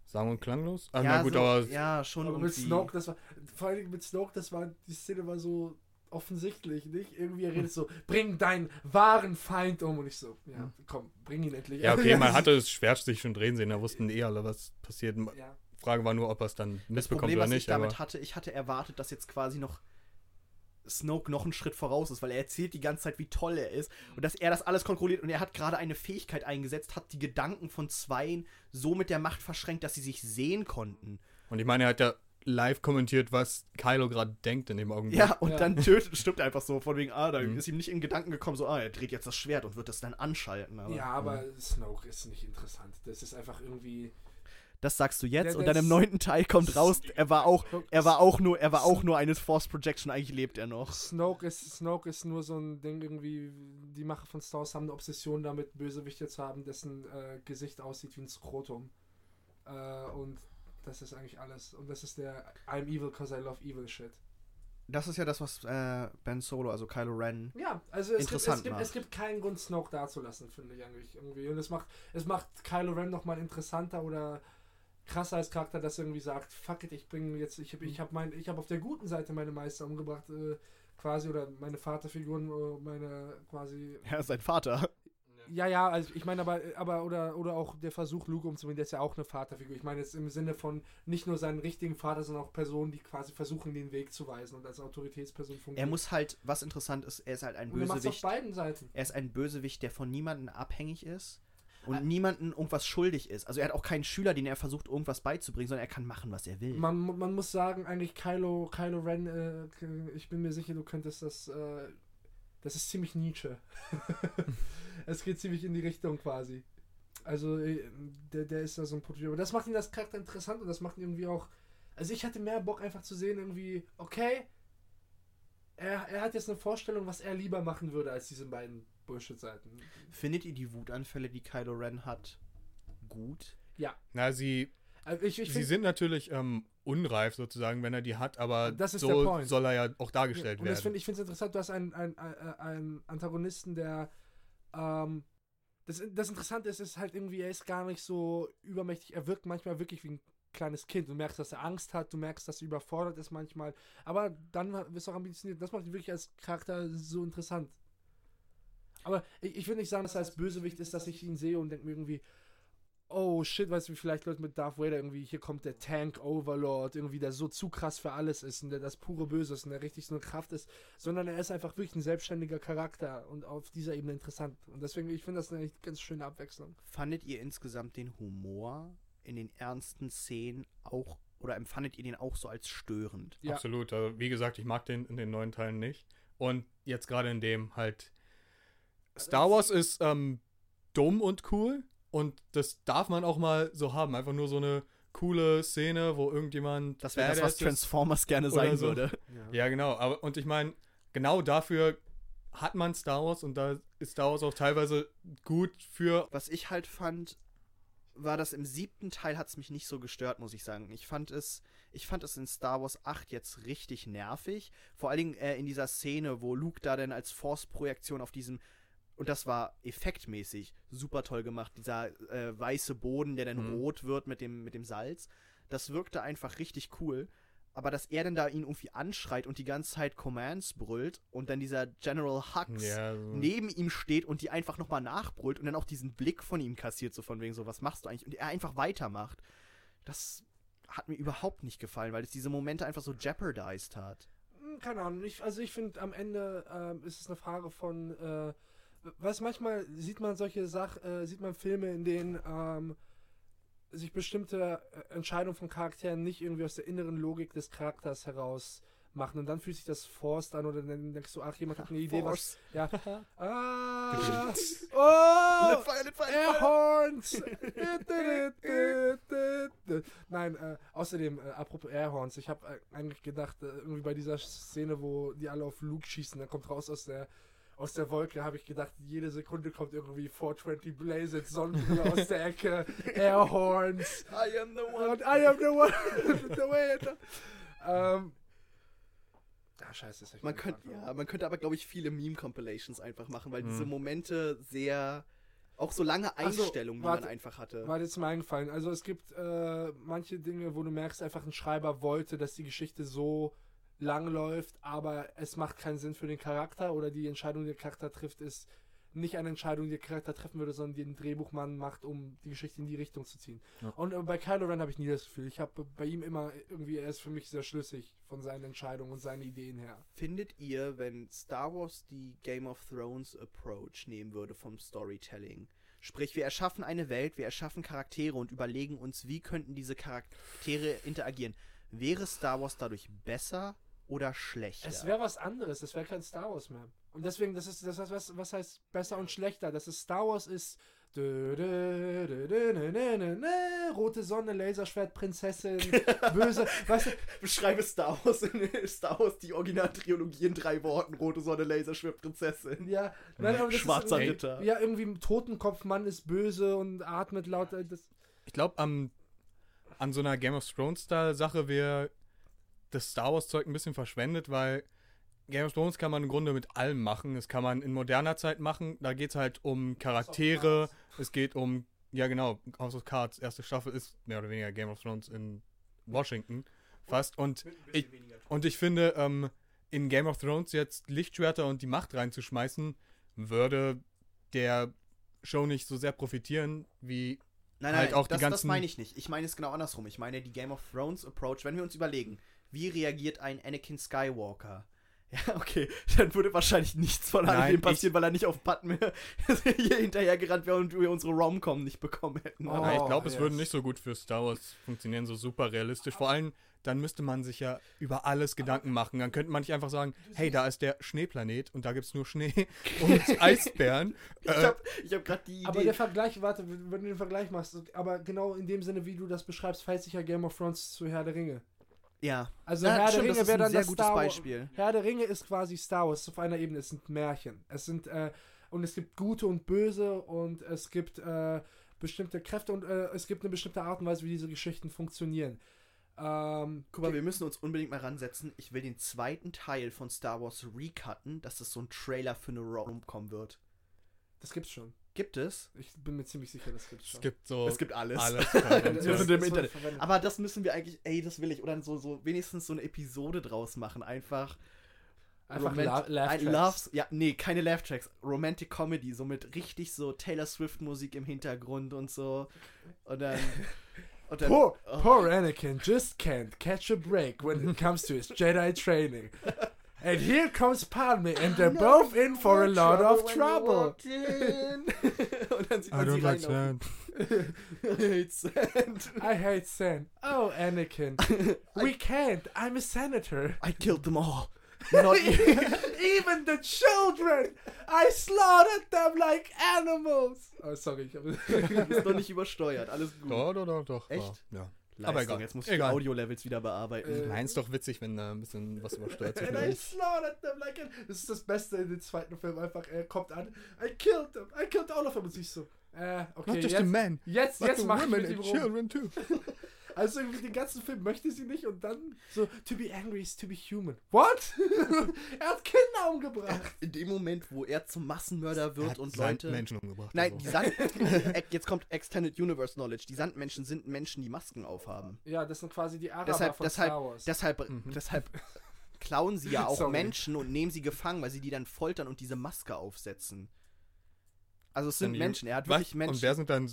Sang und klanglos? Ah, ja, na gut, so, aber ja, schon Aber mit. Snoke, das war. Vor allem mit Snoke, das war. Die Szene war so offensichtlich, nicht? Irgendwie er redet so, bring deinen wahren Feind um. Und ich so, ja, komm, bring ihn endlich. Ja, okay, man hatte das Schwert sich schon drehen sehen, da wussten eh alle, was passiert. Ja. Frage war nur, ob er es dann das mitbekommt Problem, oder was nicht. ich damit Aber hatte, ich hatte erwartet, dass jetzt quasi noch Snoke noch einen Schritt voraus ist, weil er erzählt die ganze Zeit, wie toll er ist und dass er das alles kontrolliert und er hat gerade eine Fähigkeit eingesetzt, hat die Gedanken von Zweien so mit der Macht verschränkt, dass sie sich sehen konnten. und ich meine, er hat ja live kommentiert, was Kylo gerade denkt in dem Augenblick. Ja, und Ja. dann tötet, stimmt er einfach so, von wegen, ah, da Mhm. ist ihm nicht in Gedanken gekommen, so, ah, er dreht jetzt das Schwert und wird das dann anschalten. Aber Ja, aber Snoke ist nicht interessant. Das ist einfach irgendwie. Das sagst du jetzt Der- und dann im neunten Teil kommt raus, er war auch, er war auch nur, er war auch nur eine Force Projection, eigentlich lebt er noch. Snoke ist, Snoke ist nur so ein Ding irgendwie, die Macher von Star Wars haben eine Obsession damit, Bösewichte zu haben, dessen äh, Gesicht aussieht wie ein Skrotum. Äh, und das ist eigentlich alles. Und das ist der I'm evil cause I love evil shit. Das ist ja das, was äh, Ben Solo, also Kylo Ren, Ja, also es gibt, es, Interessant gibt, es gibt keinen Grund, Snoke dazulassen, finde ich eigentlich irgendwie. Und es macht, es macht Kylo Ren nochmal interessanter oder krasser als Charakter, dass er irgendwie sagt, fuck it, ich bringe jetzt, ich habe ich hab mein, ich hab auf der guten Seite meine Meister umgebracht, äh, quasi, oder meine Vaterfiguren, äh, meine quasi ja, sein Vater. Ja, ja, also ich meine aber, aber oder, oder auch der Versuch, Luke umzubringen, der ist ja auch eine Vaterfigur. Ich meine jetzt im Sinne von nicht nur seinen richtigen Vater, sondern auch Personen, die quasi versuchen, den Weg zu weisen und als Autoritätsperson Er fungieren. muss halt, was interessant ist, er ist halt ein und er macht's auf Bösewicht. beiden Seiten. Er ist ein Bösewicht, der von niemandem abhängig ist und niemandem irgendwas schuldig ist. Also er hat auch keinen Schüler, den er versucht, irgendwas beizubringen, sondern er kann machen, was er will. Man, man muss sagen, eigentlich Kylo, Kylo Ren, äh, ich bin mir sicher, du könntest das, äh, das ist ziemlich Nietzsche. es geht ziemlich in die Richtung quasi. Also, äh, der, der ist da so ein Prototyp. Aber das macht ihn das Charakter interessant und das macht ihn irgendwie auch. Also, ich hatte mehr Bock einfach zu sehen, irgendwie, okay, er, er hat jetzt eine Vorstellung, was er lieber machen würde als diese beiden Bullshit-Seiten. Findet ihr die Wutanfälle, die Kylo Ren hat, gut? Ja. Na, sie, Also ich, ich sie sind natürlich ähm, unreif sozusagen, wenn er die hat, aber Das ist der so Point. soll er ja auch dargestellt und das werden. find, ich finde es interessant, du hast einen, einen, einen, einen Antagonisten, der. Ähm, das, das Interessante ist, ist halt irgendwie, er ist gar nicht so übermächtig. Er wirkt manchmal wirklich wie ein kleines Kind. Du merkst, dass er Angst hat, du merkst, dass er überfordert ist manchmal. Aber dann ist er auch ambitioniert. Das macht ihn wirklich als Charakter so interessant. Aber ich, ich will nicht sagen, dass er als Bösewicht ist, dass ich ihn sehe und denke mir irgendwie, oh shit, weißt du, wie vielleicht Leute mit Darth Vader irgendwie, hier kommt der Tank Overlord, irgendwie, der so zu krass für alles ist und der das pure Böse ist und der richtig so eine Kraft ist, sondern er ist einfach wirklich ein selbstständiger Charakter und auf dieser Ebene interessant. Und deswegen, ich finde das eine ganz schöne Abwechslung. Fandet ihr insgesamt den Humor in den ernsten Szenen auch, oder empfandet ihr den auch so als störend? Ja. Absolut. Also, wie gesagt, ich mag den in den neuen Teilen nicht. Und jetzt gerade in dem halt. Star Wars ist ähm, dumm und cool. Und das darf man auch mal so haben. Einfach nur so eine coole Szene, wo irgendjemand. Das wäre das, was. Transformers gerne sein so. würde. Ja, genau. Aber, und ich meine, genau dafür hat man Star Wars und da ist Star Wars auch teilweise gut für. Was ich halt fand, war das im siebten Teil hat es mich nicht so gestört, muss ich sagen. Ich fand es, ich fand es in Star Wars 8 jetzt richtig nervig. Vor allen Dingen äh, in dieser Szene, wo Luke da dann als Force-Projektion auf diesem und das war effektmäßig super toll gemacht. Dieser äh, weiße Boden, der dann Mhm. rot wird mit dem, mit dem Salz. Das wirkte einfach richtig cool. Aber dass er dann da ihn irgendwie anschreit und die ganze Zeit Commands brüllt und dann dieser General Hux Ja, so. neben ihm steht und die einfach nochmal nachbrüllt und dann auch diesen Blick von ihm kassiert, so von wegen so, was machst du eigentlich? Und er einfach weitermacht. Das hat mir überhaupt nicht gefallen, weil es diese Momente einfach so jeopardized hat. Hm, Keine Ahnung. Ich, also ich finde, am Ende ähm, ist es eine Frage von, äh, was manchmal sieht man solche Sachen, äh, sieht man Filme, in denen ähm, sich bestimmte äh, Entscheidungen von Charakteren nicht irgendwie aus der inneren Logik des Charakters heraus machen und dann fühlt sich das forced an oder dann denkst du, ach, jemand hat eine Idee, was. Force. Ja. ah, oh! Fire. Airhorns! Nein, äh, außerdem, äh, apropos Airhorns, ich habe äh, eigentlich gedacht, äh, irgendwie bei dieser Szene, wo die alle auf Luke schießen, dann kommt raus aus der aus der Wolke, habe ich gedacht, jede Sekunde kommt irgendwie 420 Blazed Sonnenbrille aus der Ecke, Airhorns I am the one. und I am the one, the way. ähm, ah, scheiße, ist Man könnte, ja, man könnte aber, glaube ich, viele Meme-Compilations einfach machen, weil Mhm. diese Momente sehr, auch so lange Ach so, Einstellungen, die man einfach hatte. War jetzt mir eingefallen. Also es gibt äh, manche Dinge, wo du merkst, einfach ein Schreiber wollte, dass die Geschichte so lang läuft, aber es macht keinen Sinn für den Charakter oder die Entscheidung, die der Charakter trifft, ist nicht eine Entscheidung, die der Charakter treffen würde, sondern die ein Drehbuchmann macht, um die Geschichte in die Richtung zu ziehen. Ja. Und äh, bei Kylo Ren habe ich nie das Gefühl. Ich habe bei ihm immer irgendwie, er ist für mich sehr schlüssig von seinen Entscheidungen und seinen Ideen her. Findet ihr, wenn Star Wars die Game of Thrones Approach nehmen würde vom Storytelling? Sprich, wir erschaffen eine Welt, wir erschaffen Charaktere und überlegen uns, wie könnten diese Charaktere interagieren. Wäre Star Wars dadurch besser oder schlechter? Es wäre was anderes, es wäre kein Star Wars mehr. Und deswegen, das ist das heißt, was, was heißt besser und schlechter? Das ist Star Wars ist dö, dö, dö, dö, nö, nö, nö, nö, rote Sonne, Laserschwert, Prinzessin, böse, weißt du, Beschreibe Star Wars in Star Wars die Originaltrilogie in drei Worten: Rote Sonne, Laserschwert, Prinzessin. ja, nein, aber das Schwarzer ist, Ritter. Ja, irgendwie ein Totenkopfmann ist böse und atmet laut. äh, Das, Ich glaube, an, an so einer Game of Thrones-Style-Sache wäre das Star Wars-Zeug ein bisschen verschwendet, weil Game of Thrones kann man im Grunde mit allem machen. Das kann man in moderner Zeit machen. Da geht es halt um Charaktere. Es geht um, ja genau, House of Cards, erste Staffel ist mehr oder weniger Game of Thrones in Washington fast. Und ich, und ich finde, ähm, in Game of Thrones jetzt Lichtschwerter und die Macht reinzuschmeißen, würde der Show nicht so sehr profitieren, wie Nein, halt nein, auch die das, das ganzen- meine ich nicht. Ich meine es genau andersrum. Ich meine die Game of Thrones Approach. Wenn wir uns überlegen, wie reagiert ein Anakin Skywalker? Ja, okay. Dann würde wahrscheinlich nichts von all Nein, dem passieren, weil er nicht auf Button mehr hier hinterher gerannt wäre und wir unsere Rom-Com nicht bekommen hätten. Oh. Aber ich glaube, es yes. würde nicht so gut für Star Wars funktionieren, so super realistisch. Vor allem, dann müsste man sich ja über alles Gedanken machen. Dann könnte man nicht einfach sagen, hey, da ist der Schneeplanet und da gibt es nur Schnee und Eisbären. Ich Äh, habe hab gerade die Idee. Aber der Vergleich, warte, wenn du den Vergleich machst, aber genau in dem Sinne, wie du das beschreibst, fällt sich ja Game of Thrones zu Herr der Ringe. Ja. Also Ja, Herr stimmt, der das Ringe wäre ein dann sehr das gutes Star. Beispiel. Herr der Ringe ist quasi Star Wars auf einer Ebene. Es sind Märchen. Es sind äh, und es gibt Gute und Böse und es gibt äh, bestimmte Kräfte und äh, es gibt eine bestimmte Art und Weise, wie diese Geschichten funktionieren. Ähm, Guck mal, wir müssen uns unbedingt mal ransetzen. Ich will den zweiten Teil von Star Wars recutten, dass es so ein Trailer für eine Rom-Com wird. das gibt's schon. Gibt es? Ich bin mir ziemlich sicher, das gibt's schon. es gibt so Es gibt alles. alles. Das- wird im Internet. Aber das müssen wir eigentlich, ey, das will ich. Oder so, so wenigstens so eine Episode draus machen. Einfach. Einfach Romant- La ein Laugh-Tracks. Loves- Ja, nee, keine Laugh Tracks. Romantic Comedy, so mit richtig so Taylor Swift Musik im Hintergrund und so. Und dann. Und dann Poor, oh, poor Anakin just can't catch a break when it comes to his Jedi training. And here comes Padme, and they're both in for a lot of trouble. und dann sieht I man don't like reinlaufen. sand. It's sand. I hate sand. Oh, Anakin. We can't. I'm a senator. I killed them all. Not you. Even the children! I slaughtered them like animals! Oh, sorry, ich habe. Du bist noch nicht übersteuert, alles gut. Doch, doch, doch, doch. Echt? Ja. Leistung, Aber egal. Jetzt muss ich Egal. die Audio-Levels wieder bearbeiten. Äh, Nein, ist doch witzig, wenn da ein bisschen was übersteuert And I slaughtered them like an Das ist das Beste in dem zweiten Film. Einfach, er kommt an. I killed them. I killed all of them. Und siehst so. Äh, okay. Not just jetzt, the men, jetzt, but jetzt the mach ich women mit ihm and rum. children too. Also irgendwie den ganzen Film möchte sie nicht und dann so, to be angry is to be human. What? er hat Kinder umgebracht. In dem Moment, wo er zum Massenmörder Er wird hat und Leute. Menschen umgebracht. Nein, also. die Sand. Jetzt kommt Extended Universe Knowledge. Die Sandmenschen sind Menschen, die Masken aufhaben. Ja, das sind quasi die Araber Deshalb, von deshalb, Star Wars. deshalb, Mhm. deshalb klauen sie ja auch Sorry. Menschen und nehmen sie gefangen, weil sie die dann foltern und diese Maske aufsetzen. Also es sind Menschen. Er hat wirklich Menschen. Und wer sind dann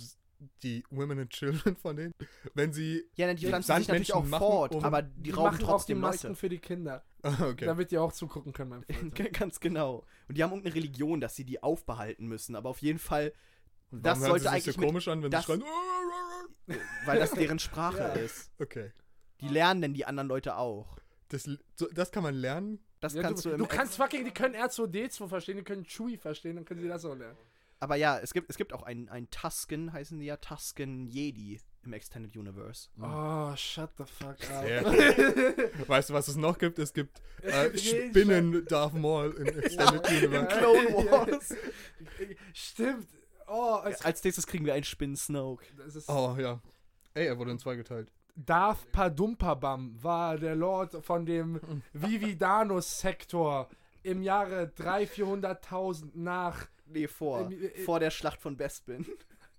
die Women and Children von denen? Wenn sie. ja, die die pflanzen sich natürlich auch machen, fort, um- aber die, die rauben machen auch die trotzdem Masken Leute. für die Kinder, okay. damit die auch zugucken können beim Foltern. Ganz genau. Und die haben irgendeine Religion, dass sie die aufbehalten müssen. Aber auf jeden Fall, Und das sollte eigentlich so mit- komisch an, wenn das- sie schreien. weil das deren Sprache Ja. ist. Okay. Die lernen denn die anderen Leute auch. Das, so, das kann man lernen. Das Ja, kannst du, du, im du kannst fucking, die können R2D2 verstehen, die können Chewie verstehen, dann können sie das auch lernen. Aber ja, es gibt, es gibt auch einen, einen Tusken, heißen die ja Tusken Jedi im Extended Universe. Oh, shut the fuck up. Sehr weißt du, was es noch gibt? Es gibt äh, Spinnen Darth Maul in Extended Universe. Clone Wars. Stimmt. Oh, es, Als nächstes kriegen wir einen Spinnen Snoke. Oh, ja. Ey, er wurde in zwei geteilt. Darth Padumpabam war der Lord von dem Vividanus-Sektor im Jahre 300.000, 400.000 nach. Nee, vor. Ähm, äh, vor der Schlacht von Bespin.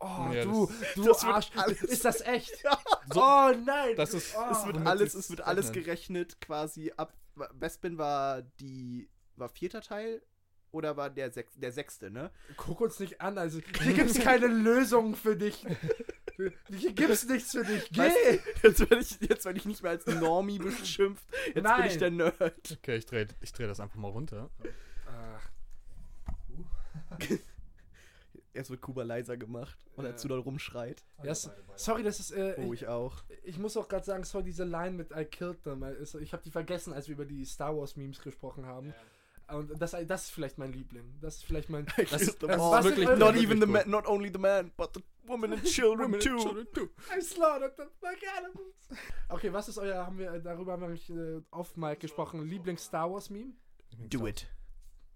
Oh, Ja, du, das- du das Arsch. alles- Ist das echt? Ja. Oh nein. Das ist- oh. es wird alles, es wird alles gerechnet quasi ab. Bespin war die. war vierter Teil oder war der, sech, der sechste, ne? Guck uns nicht an, also hier gibt's keine Lösung für dich. Hier gibt's nichts für dich. Geh! Weißt Jetzt werde ich, jetzt werd ich nicht mehr als Normie beschimpft. Jetzt bin Nein. ich der Nerd. Okay, ich drehe ich dreh das einfach mal runter. Ach, Jetzt wird Kuba leiser gemacht, weil er Ja. zu doll rumschreit. ja, sorry, das ist. Äh, Oh, ich, ich auch. ich muss auch gerade sagen, sorry, diese Line mit I killed them. Ich habe die vergessen, als wir über die Star Wars Memes gesprochen haben. Und das, das ist vielleicht mein Liebling. Das ist vielleicht mein. Das das, ist oh, wirklich Not even the man, not only the man, but the women and children Women and too. Children too. I slaughtered them like animals. Okay, was ist euer, haben wir, darüber haben wir nämlich, äh, auf Mike gesprochen, Lieblings-Star Wars-Meme? Do it.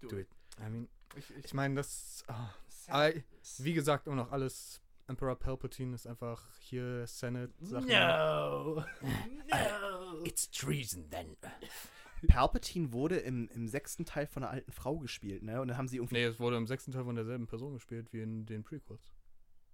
Do it. I mean, Ich, ich, ich meine, das. ah, aber wie gesagt, immer noch alles. Emperor Palpatine ist einfach hier Senate-Sachen. No! no! It's treason then. Palpatine wurde im, im sechsten Teil von einer alten Frau gespielt, ne? Und dann haben sie irgendwie Nee, es wurde im sechsten Teil von derselben Person gespielt wie in den Prequels.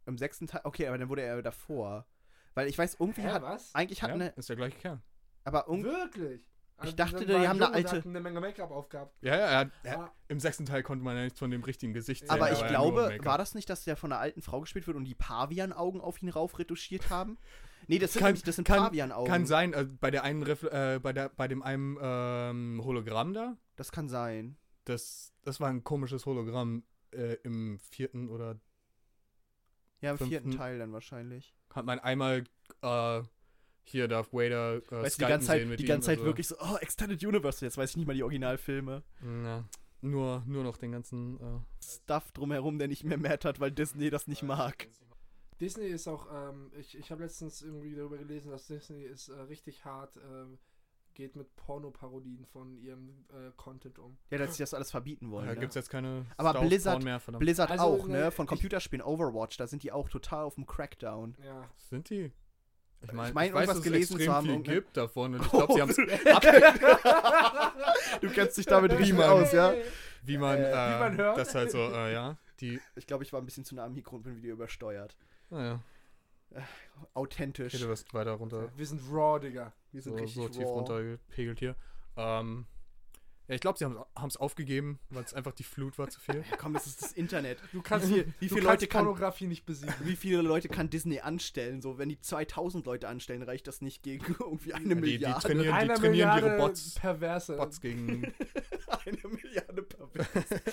im sechsten Teil. Okay, aber dann wurde er davor. Weil ich weiß, irgendwie Hä, hat. was? Eigentlich hat Ja, eine. ist der gleiche Kern. Aber irgendwie. Wirklich? Also, dachte, die haben eine alte- eine Menge Make-up aufgehabt. Ja, ja, er hat, er, Ah. im sechsten Teil konnte man ja nichts von dem richtigen Gesicht sehen. Aber ich ja glaube, war das nicht, dass der von einer alten Frau gespielt wird und die Pavian-Augen auf ihn raufretuschiert haben? Nee, das sind, Kann- nämlich, das sind kann- Pavian-Augen. Kann sein, äh, bei der einen Refle äh, bei der bei dem einen ähm, Hologramm da, Das kann sein. Das, das war ein komisches Hologramm äh, im vierten oder Ja, im vierten Fünften. Teil dann wahrscheinlich. hat man einmal äh, hier Darth Vader äh, Weißt du, die ganze Zeit, die ganze Zeit also, wirklich so, oh, Extended Universe. Jetzt weiß ich nicht mal die Originalfilme. Na, nur, nur noch den ganzen äh, Stuff drumherum, der nicht mehr mattert, weil Disney das nicht mag. Disney ist auch, ähm, ich, ich habe letztens irgendwie darüber gelesen, dass Disney ist äh, richtig hart, ähm, geht mit Pornoparodien von ihrem äh, Content um. Ja, dass sie das alles verbieten wollen. Da ne? gibt's jetzt keine Aber Star Blizzard- mehr, verdammt. Blizzard Also, auch, ne, ne? Von ich- Computerspielen Overwatch, da sind die auch total auf dem Crackdown. Ja. Sind die? Ich meine, Ich mein, ich weiß, irgendwas es gelesen zu haben, viel irgendeine- gibt davon und ich glaube, sie haben es du kennst dich damit Wie man- aus, ja? wie man, Äh, äh, wie man hört. das halt so, äh, ja, die, Ich glaube, ich war ein bisschen zu nah am Mikro und bin wieder übersteuert. Naja, Authentisch. okay, du wirst weiter runter, Wir sind raw, Digga. Wir sind so, richtig so tief raw. runtergepegelt hier. Ähm, ja, ich glaube, sie haben es aufgegeben, weil es einfach die Flut war zu viel. Ja, komm, das ist das Internet. Du kannst, Wie- wie viele Leute kann- Pornografie nicht besiegen. Wie viele Leute kann Disney anstellen? So, wenn die 2000 Leute anstellen, reicht das nicht gegen irgendwie eine die- die Milliarde. trainieren- Einer trainieren ihre Milliarde Bots- Perverse. Bots gegen. eine Milliarde per Das ist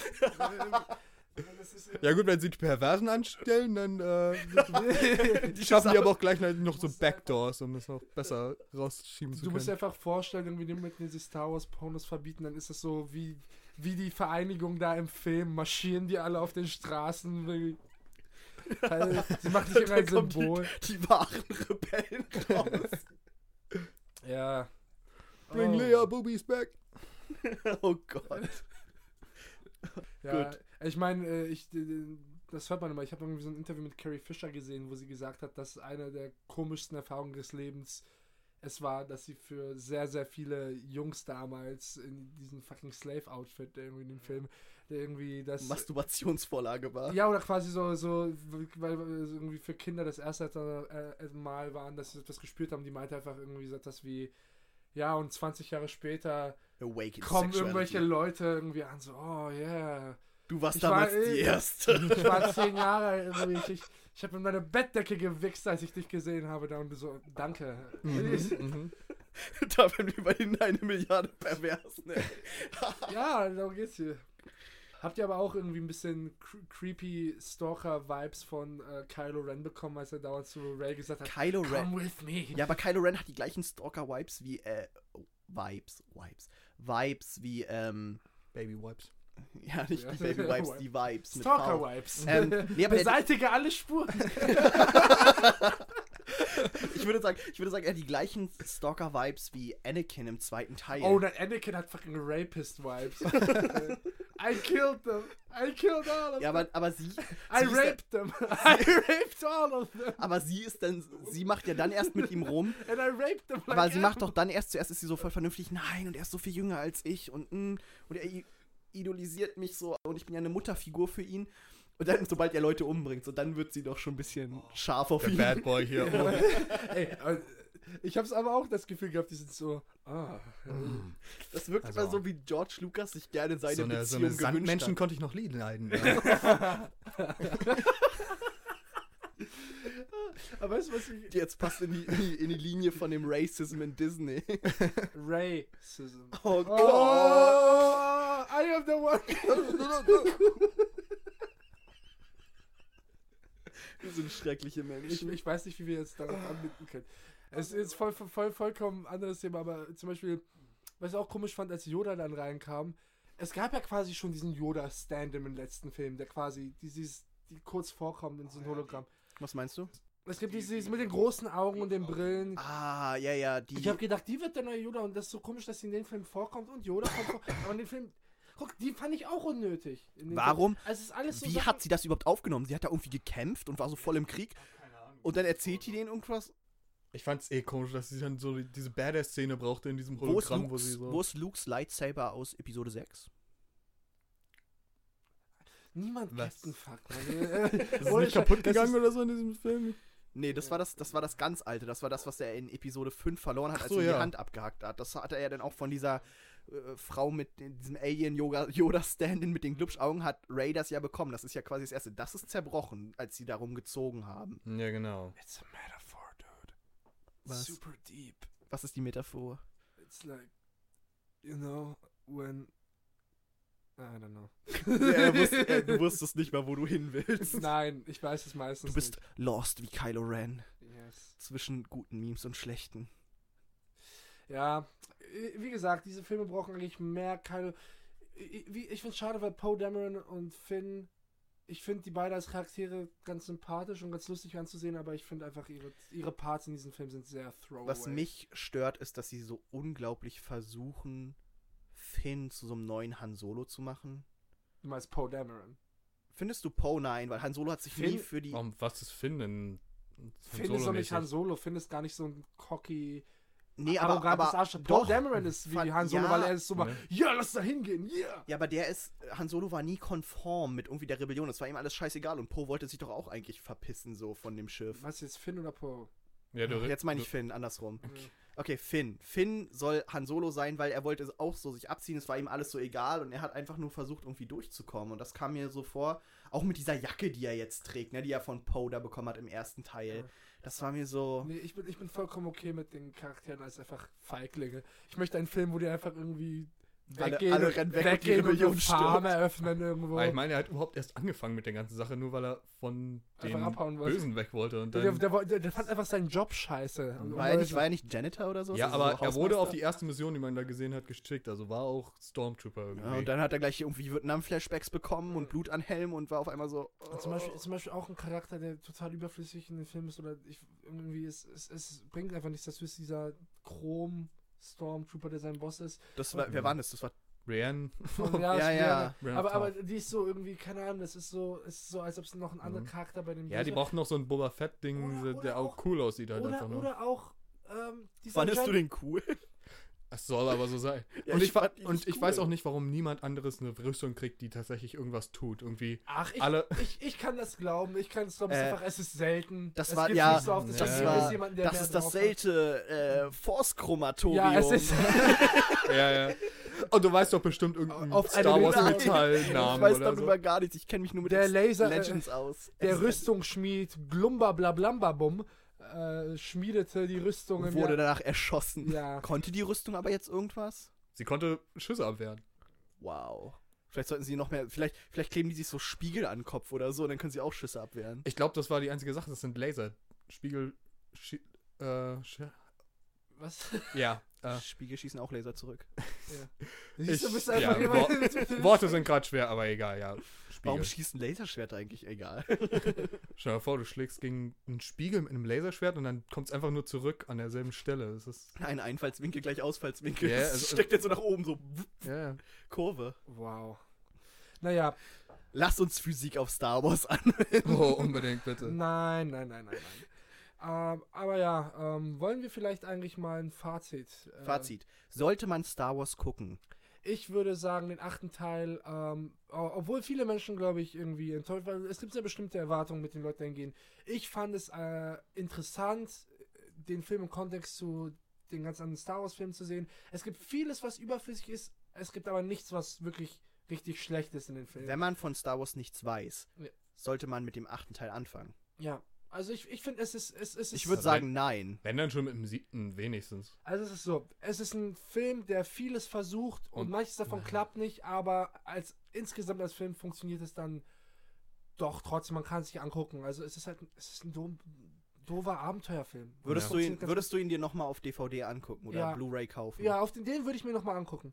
Ja, gut, wenn sie die Perversen anstellen, dann äh, Die schaffen die aber auch gleich noch so Backdoors, um das noch besser rausschieben zu Du musst dir können. einfach vorstellen, irgendwie die mit diese Star Wars Pornos verbieten, dann ist das so wie, wie die Vereinigung da im Film, marschieren die alle auf den Straßen. wie- Halt, Sie macht nicht irgendein Da kommen Symbol. Die, die wahren Rebellen raus. Ja. Bring Oh. Leia Boobies back. oh Gott. Ja, Gut. ich meine, äh, ich, das hört man immer. Ich habe irgendwie so ein Interview mit Carrie Fisher gesehen, wo sie gesagt hat, dass eine der komischsten Erfahrungen des Lebens es war, dass sie für sehr, sehr viele Jungs damals in diesem fucking Slave-Outfit irgendwie in dem Film der irgendwie das. Masturbationsvorlage war. Ja, oder quasi so, so, weil es irgendwie für Kinder das erste Mal waren, dass sie das gespürt haben. Die meinte einfach irgendwie so etwas wie, ja, und 20 Jahre später Awakened kommen Sexuality. irgendwelche Leute irgendwie an, so, oh yeah. Du warst Ich damals war, die äh, Erste. Ich war zehn Jahre alt, irgendwie. Ich, ich, ich habe in meine Bettdecke gewichst, als ich dich gesehen habe. Da und so, danke. Mhm. da werden wir bei den eine Milliarde pervers, ne? ja, darum geht's hier. Habt ihr aber auch irgendwie ein bisschen cre creepy Stalker-Vibes von äh, Kylo Ren bekommen, als er dauernd zu Ray gesagt hat, Kylo Ren. Come with me. Ja, aber Kylo Ren hat die gleichen Stalker-Vibes wie, äh, oh, Vibes, Vibes. Vibes wie, ähm, Baby Wipes. ja, nicht Ja. die Baby Vibes, die Vibes. mit V. Stalker-Vibes. Ähm, nee, Beseitige alle Spuren. ich würde sagen, ich würde sagen, er hat die gleichen Stalker-Vibes wie Anakin im zweiten Teil. Oh, dann Anakin hat fucking Rapist-Vibes. I killed them. I killed all of ja, them. aber, aber sie, I sie raped them. I raped all of them. aber sie ist dann, sie macht ja dann erst mit ihm rum. And I raped them like Aber sie macht doch dann erst, zuerst ist sie so voll vernünftig, nein, und er ist so viel jünger als ich und, mm, und er idolisiert mich so und ich bin ja eine Mutterfigur für ihn. Und dann, sobald er Leute umbringt, so dann wird sie doch schon ein bisschen scharf auf ihn. Bad Boy hier. Oh. Ey, ich hab's aber auch das Gefühl gehabt, die sind so, ah. Das wirkt Also- immer so, wie George Lucas sich gerne seine So eine, so Beziehung eine gewünscht Sandmenschen hat. konnte ich noch leiden. Ja. Aber weißt du, was ich. Jetzt passt in die, in die, in die Linie von dem Racism in Disney. Racism. Oh Oh, Gott. I am the one. Wir sind schreckliche Ich, Menschen. ich weiß nicht, wie wir jetzt darauf anbinden können. Es ist voll, voll, voll, vollkommen anderes Thema, aber zum Beispiel, was ich auch komisch fand, als Yoda dann reinkam, es gab ja quasi schon diesen Yoda-Stand im letzten Film, der quasi dieses, die kurz vorkommt in so einem Hologramm. Was meinst du? Es gibt dieses mit den großen Augen und den Brillen. Ah, ja, ja, die. Ich habe gedacht, die wird der neue Yoda und das ist so komisch, dass sie in den Film vorkommt und Yoda kommt vor. Aber in den Film, guck, die fand ich auch unnötig. in den Warum? Also es ist alles so Wie Sachen- hat sie das überhaupt aufgenommen? Sie hat da irgendwie gekämpft und war so voll im Krieg. Und dann erzählt die denen irgendwas. Ich fand's eh komisch, dass sie dann so die- diese Badass-Szene brauchte in diesem Wo Hologramm, wo Lukes, sie so. wo ist Lukes Lightsaber aus Episode 6? Niemand Was? Captain Fuck. Mann. ist es nicht kaputt gegangen ist- oder so in diesem Film? Nee, das war das, das war das ganz alte. Das war das, was er in Episode 5 verloren hat, Ach als so, er ihm die ja. Hand abgehackt hat. Das hat er ja dann auch von dieser äh, Frau mit den- diesem Alien-Yoda-Stand-in mit den Glubschaugen hat Ray das ja bekommen. Das ist ja quasi das erste. Das ist zerbrochen, als sie darum gezogen haben. Ja, genau. It's a dude. Was? Super deep. Was ist die Metaphor? It's like, you know, when I don't know. er wusste, er, du wusstest nicht mal, wo du hin willst. Nein, ich weiß es meistens Du bist lost wie Kylo Ren. nicht. Yes. Zwischen guten Memes und schlechten. Ja, wie gesagt, diese Filme brauchen eigentlich mehr keine. Ich, ich finde es schade, weil Poe Dameron und Finn, ich finde die beide als Charaktere ganz sympathisch und ganz lustig anzusehen, aber ich finde einfach ihre, ihre Parts in diesem Film sind sehr throwaway. Was mich stört, ist, dass sie so unglaublich versuchen, Finn zu so einem neuen Han Solo zu machen. Du meinst Poe Dameron. Findest du Poe? Nein, weil Han Solo hat sich Finn- nie für die. Warum, was ist Finn denn? Finn ist doch nicht Han Solo, Finn ist gar nicht so ein cocky, Nee, aber, aber Arsch. Poe doch. Dameron ist wie Han Solo, ja, weil er ist so mal, Ne. ja, lass da hingehen, yeah! Ja, aber der ist. Han Solo war nie konform mit irgendwie der Rebellion. Es war ihm alles scheißegal und Poe wollte sich doch auch eigentlich verpissen, so von dem Schiff. Was jetzt, Finn oder Poe? Ja, du, Jetzt meine ich Finn, andersrum. Okay. Okay, Finn. Finn soll Han Solo sein, weil er wollte es auch so sich abziehen. Es war ihm alles so egal und er hat einfach nur versucht, irgendwie durchzukommen. Und das kam mir so vor, auch mit dieser Jacke, die er jetzt trägt, ne, die er von Poe da bekommen hat im ersten Teil. Ja. Das war mir so. Nee, ich bin, ich bin vollkommen okay mit den Charakteren als einfach Feiglinge. Ich möchte einen Film, wo die einfach irgendwie weggehen, alle rennen weg und weggehen und, eine Farm eröffnen irgendwo. Aber ich meine, er hat überhaupt erst angefangen mit der ganzen Sache, nur weil er von den. Bösen weg wollte. Und der, dann, der, der, der fand einfach seinen Job scheiße. Und War er, nicht, war er nicht Janitor oder so? ja, Also aber so er wurde auf die erste Mission, die man da gesehen hat, geschickt. Also war auch Stormtrooper irgendwie. Ja, und dann hat er gleich irgendwie Vietnam-Flashbacks bekommen und Blut an Helm und war auf einmal so. Und zum, Beispiel, zum Beispiel auch ein Charakter, der total überflüssig in den Film ist oder ich, irgendwie es, es, es bringt einfach nichts dazu, ist dieser Chrom Stormtrooper, der sein Boss ist. Das war, wer war das? Das war. Rian. Und Ja, ja. Brian Aber, aber die ist so irgendwie, keine Ahnung, das ist so, es ist so, als ob es noch ein anderer Mhm. Charakter bei dem Ja, die brauchen noch so ein Boba Fett-Ding, der auch cool aussieht halt oder, einfach nur. oder auch ähm, Fandest du den cool? Es soll aber so sein. Ja, und ich ich, und ich cool. weiß auch nicht, warum niemand anderes eine Rüstung kriegt, die tatsächlich irgendwas tut. Irgendwie Ach, ich, alle. ich, ich kann das glauben. Ich kann es glauben. es ist Äh, einfach, es ist selten. Das es war, ja, nicht so oft. das war- jemanden, das mehr ist das selte äh, Force-Chromatorium. Ja, es ist. ja, ja. Und du weißt doch bestimmt irgendeinen Auf Star Wars Metallnamen Ich weiß oder darüber so. gar nichts. Ich kenne mich nur mit Der Laser- Legends aus. Der Rüstungsschmied Glumba Blablambabum äh, schmiedete die Rüstung im wurde Jahr- danach erschossen. Ja. Konnte die Rüstung aber jetzt irgendwas? Sie konnte Schüsse abwehren. Wow. Vielleicht sollten sie noch mehr. Vielleicht, vielleicht kleben die sich so Spiegel an den Kopf oder so, dann können sie auch Schüsse abwehren. Ich glaube, das war die einzige Sache. Das sind Laser. Spiegel. Schi äh, Schi- Was? ja. Äh, Spiegel schießen auch Laser zurück. Siehst du, Ich- bist einfach ja, jemand. Worte sind gerade schwer, aber egal, ja. Warum Spiegel. schießen Laserschwerter eigentlich? Egal. Stell dir vor, du schlägst gegen einen Spiegel mit einem Laserschwert und dann kommt es einfach nur zurück an derselben Stelle. Das ist. Ein Einfallswinkel gleich Ausfallswinkel. Ja, Das also- steckt jetzt so nach oben, so Ja. Kurve. Wow. Naja, Lass uns Physik auf Star Wars anwenden. Oh, unbedingt, bitte. nein, nein, nein, nein, nein. Ähm, aber ja, ähm, wollen wir vielleicht eigentlich mal ein Fazit? äh, Fazit. Sollte man Star Wars gucken? Ich würde sagen, den achten Teil, ähm, obwohl viele Menschen, glaube ich, irgendwie enttäuscht waren. Es gibt sehr bestimmte Erwartungen, mit den Leuten hingehen. Ich fand es äh, interessant, den Film im Kontext zu den ganz anderen Star Wars-Filmen zu sehen. Es gibt vieles, was überflüssig ist. Es gibt aber nichts, was wirklich richtig schlecht ist in den Filmen. Wenn man von Star Wars nichts weiß, Ja. sollte man mit dem achten Teil anfangen. ja, also ich, ich finde, es ist, es, es ist. Ich würde Also sagen, nein. Wenn dann schon mit dem siebten wenigstens. Also es ist so, es ist ein Film, der vieles versucht und, Und- manches davon klappt nicht, aber als insgesamt als Film funktioniert es dann doch trotzdem, man kann es sich angucken. Also es ist halt es ist ein doof, doofer Abenteuerfilm. Würdest, Ja. du, ihn, würdest du ihn dir nochmal auf DVD angucken oder Ja. Blu-ray kaufen? Ja, auf den, den würde ich mir nochmal angucken.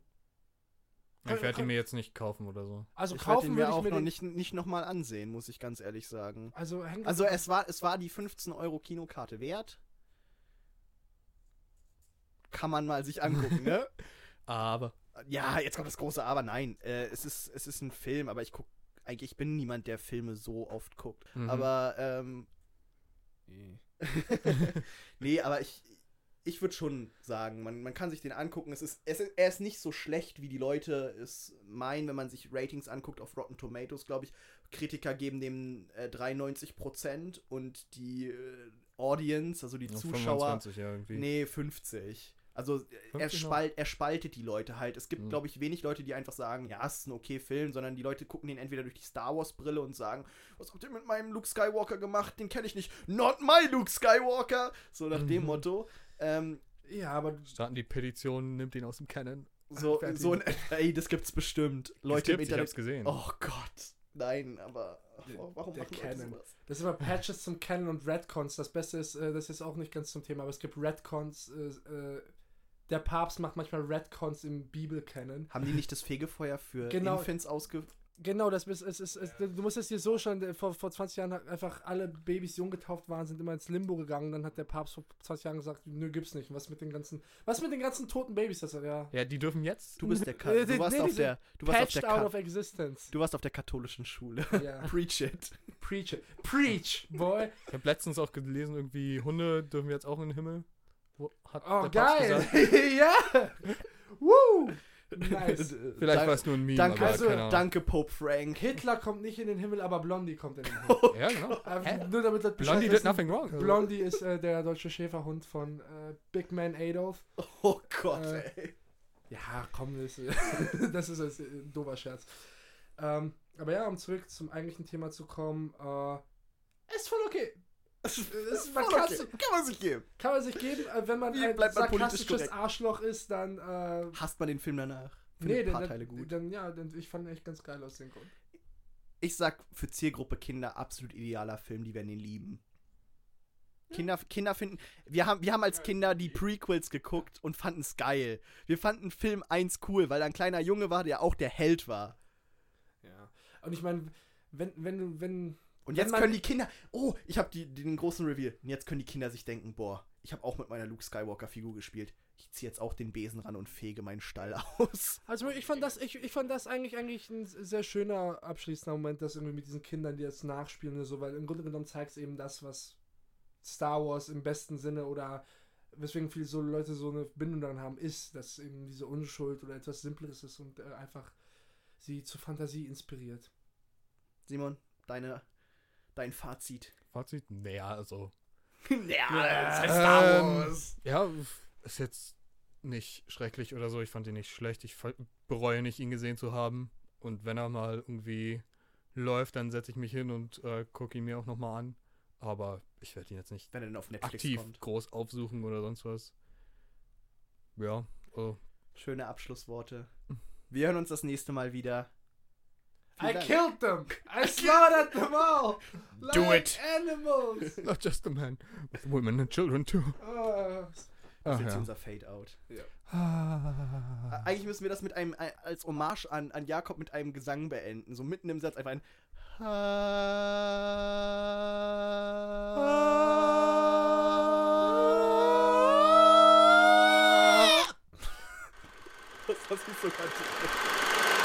Ich werde ihn mir jetzt nicht kaufen oder so. Also ich werde kaufen ihn würde mir ich auch mir noch nicht, nicht nochmal ansehen, muss ich ganz ehrlich sagen. Also, Also es war, es war die 15 Euro Kinokarte wert. Kann man mal sich angucken, ne? Aber. Ja, jetzt kommt das große Aber. Nein, äh, es, ist, es ist ein Film, aber ich guck, eigentlich ich bin niemand, der Filme so oft guckt. Mhm. Aber, ähm. nee, aber ich, ich würde schon sagen, man, man kann sich den angucken. Es ist, es er ist nicht so schlecht, wie die Leute es meinen, wenn man sich Ratings anguckt auf Rotten Tomatoes, glaube ich. Kritiker geben dem äh, 93% und die äh, Audience, also die Ja, Zuschauer, 25 ja, irgendwie. Nee, 50. Also äh, er, 50 spalt, er spaltet die Leute halt. Es gibt, Mhm. glaube ich, wenig Leute, die einfach sagen, ja, es ist ein okay Film, sondern die Leute gucken den entweder durch die Star Wars Brille und sagen, was habt ihr mit meinem Luke Skywalker gemacht? Den kenne ich nicht. Not my Luke Skywalker. So nach dem Mhm. Motto. Ähm, ja, aber Starten die Petition, nimmt ihn aus dem Canon. So, Fertig. so ein, ey, das gibt's bestimmt. Leute im gibt's, ich Internet. hab's gesehen. Oh Gott. Nein, aber Der- warum der machen Leute Canon. sowas? Das sind immer Patches zum Canon und Redcons. Das Beste ist, äh, das ist auch nicht ganz zum Thema, aber es gibt Redcons. Äh, äh, der Papst macht manchmal Redcons im Bibel-Canon. Haben die nicht das Fegefeuer für Genau. Infants ausge... Genau, das ist, es ist, es, du musst es dir so schon, äh, vor, vor 20 Jahren hat einfach alle Babys, die jung getauft waren, sind immer ins Limbo gegangen. Dann hat der Papst vor 20 Jahren gesagt, nö, gibt's nicht. Was mit den ganzen, was mit den ganzen toten Babys? Das ja. Ja, die dürfen jetzt. Du bist der Ka Äh, du warst nee, auf der du warst auf der out of existence. du warst auf der katholischen Schule. Ja. Preach it. Preach it. Preach, boy. Ich habe letztens auch gelesen, irgendwie Hunde dürfen jetzt auch in den Himmel. Wo, hat Oh, der Papst geil. gesagt. ja. Woo. Nice. Vielleicht war es nur ein Meme, Danke, aber Also, danke Pope Frank. Hitler kommt nicht in den Himmel, aber Blondie kommt in den Himmel. Ja, genau. Hä? nur damit das Blondie did nothing wrong. Blondie ist äh, der deutsche Schäferhund von äh, Big Man Adolf. Oh Gott, Äh, ey. Ja, komm, das, das ist ein doofer Scherz. Ähm, aber ja, um zurück zum eigentlichen Thema zu kommen, äh, ist voll okay. Das ist- man kann's- okay. Kann man sich geben. Kann man sich geben, äh, wenn man Wie ein man sarkastisches? Arschloch ist, dann äh, Hasst man den Film danach? nee, ein dann, paar dann, Teile gut. dann ja, dann, ich fand ihn echt ganz geil aus dem Grund. Ich sag für Zielgruppe Kinder absolut idealer Film, die werden ihn lieben. Kinder, Kinder finden. Wir haben, wir haben als Kinder die Prequels geguckt und fanden es geil. Wir fanden Film 1 cool, weil da ein kleiner Junge war, der auch der Held war. Ja. Und ich meine, wenn, wenn wenn. Und jetzt können die Kinder. Oh, ich habe den großen Reveal. Und jetzt können die Kinder sich denken: Boah, ich habe auch mit meiner Luke Skywalker-Figur gespielt. Ich ziehe jetzt auch den Besen ran und fege meinen Stall aus. Also ich fand das, ich, ich fand das eigentlich eigentlich ein sehr schöner abschließender Moment, das irgendwie mit diesen Kindern, die jetzt nachspielen und so, weil im Grunde genommen zeigt es eben das, was Star Wars im besten Sinne oder weswegen viele so Leute so eine Bindung daran haben, ist, dass eben diese Unschuld oder etwas Simpleres ist und äh, einfach sie zur Fantasie inspiriert. Simon, deine, dein Fazit. Fazit? Naja, also. ja, Ähm, Ja, ist jetzt nicht schrecklich oder so. Ich fand ihn nicht schlecht. Ich bereue nicht, ihn gesehen zu haben. Und wenn er mal irgendwie läuft, dann setze ich mich hin und äh, gucke ihn mir auch nochmal an. Aber ich werde ihn jetzt nicht Wenn er denn auf Netflix aktiv kommt. groß aufsuchen oder sonst was. Ja, also, Schöne Abschlussworte. Wir hören uns das nächste Mal wieder. I killed them! I slaughtered them all! Do like it. Animals! not just a man, with women and children too. Oh, Das Ach, ist jetzt ja. unser Fade-Out. Ah. Eigentlich müssen wir das mit einem, als Hommage an, an Jakob mit einem Gesang beenden. So mitten im Satz einfach ein. Das hast du sogar.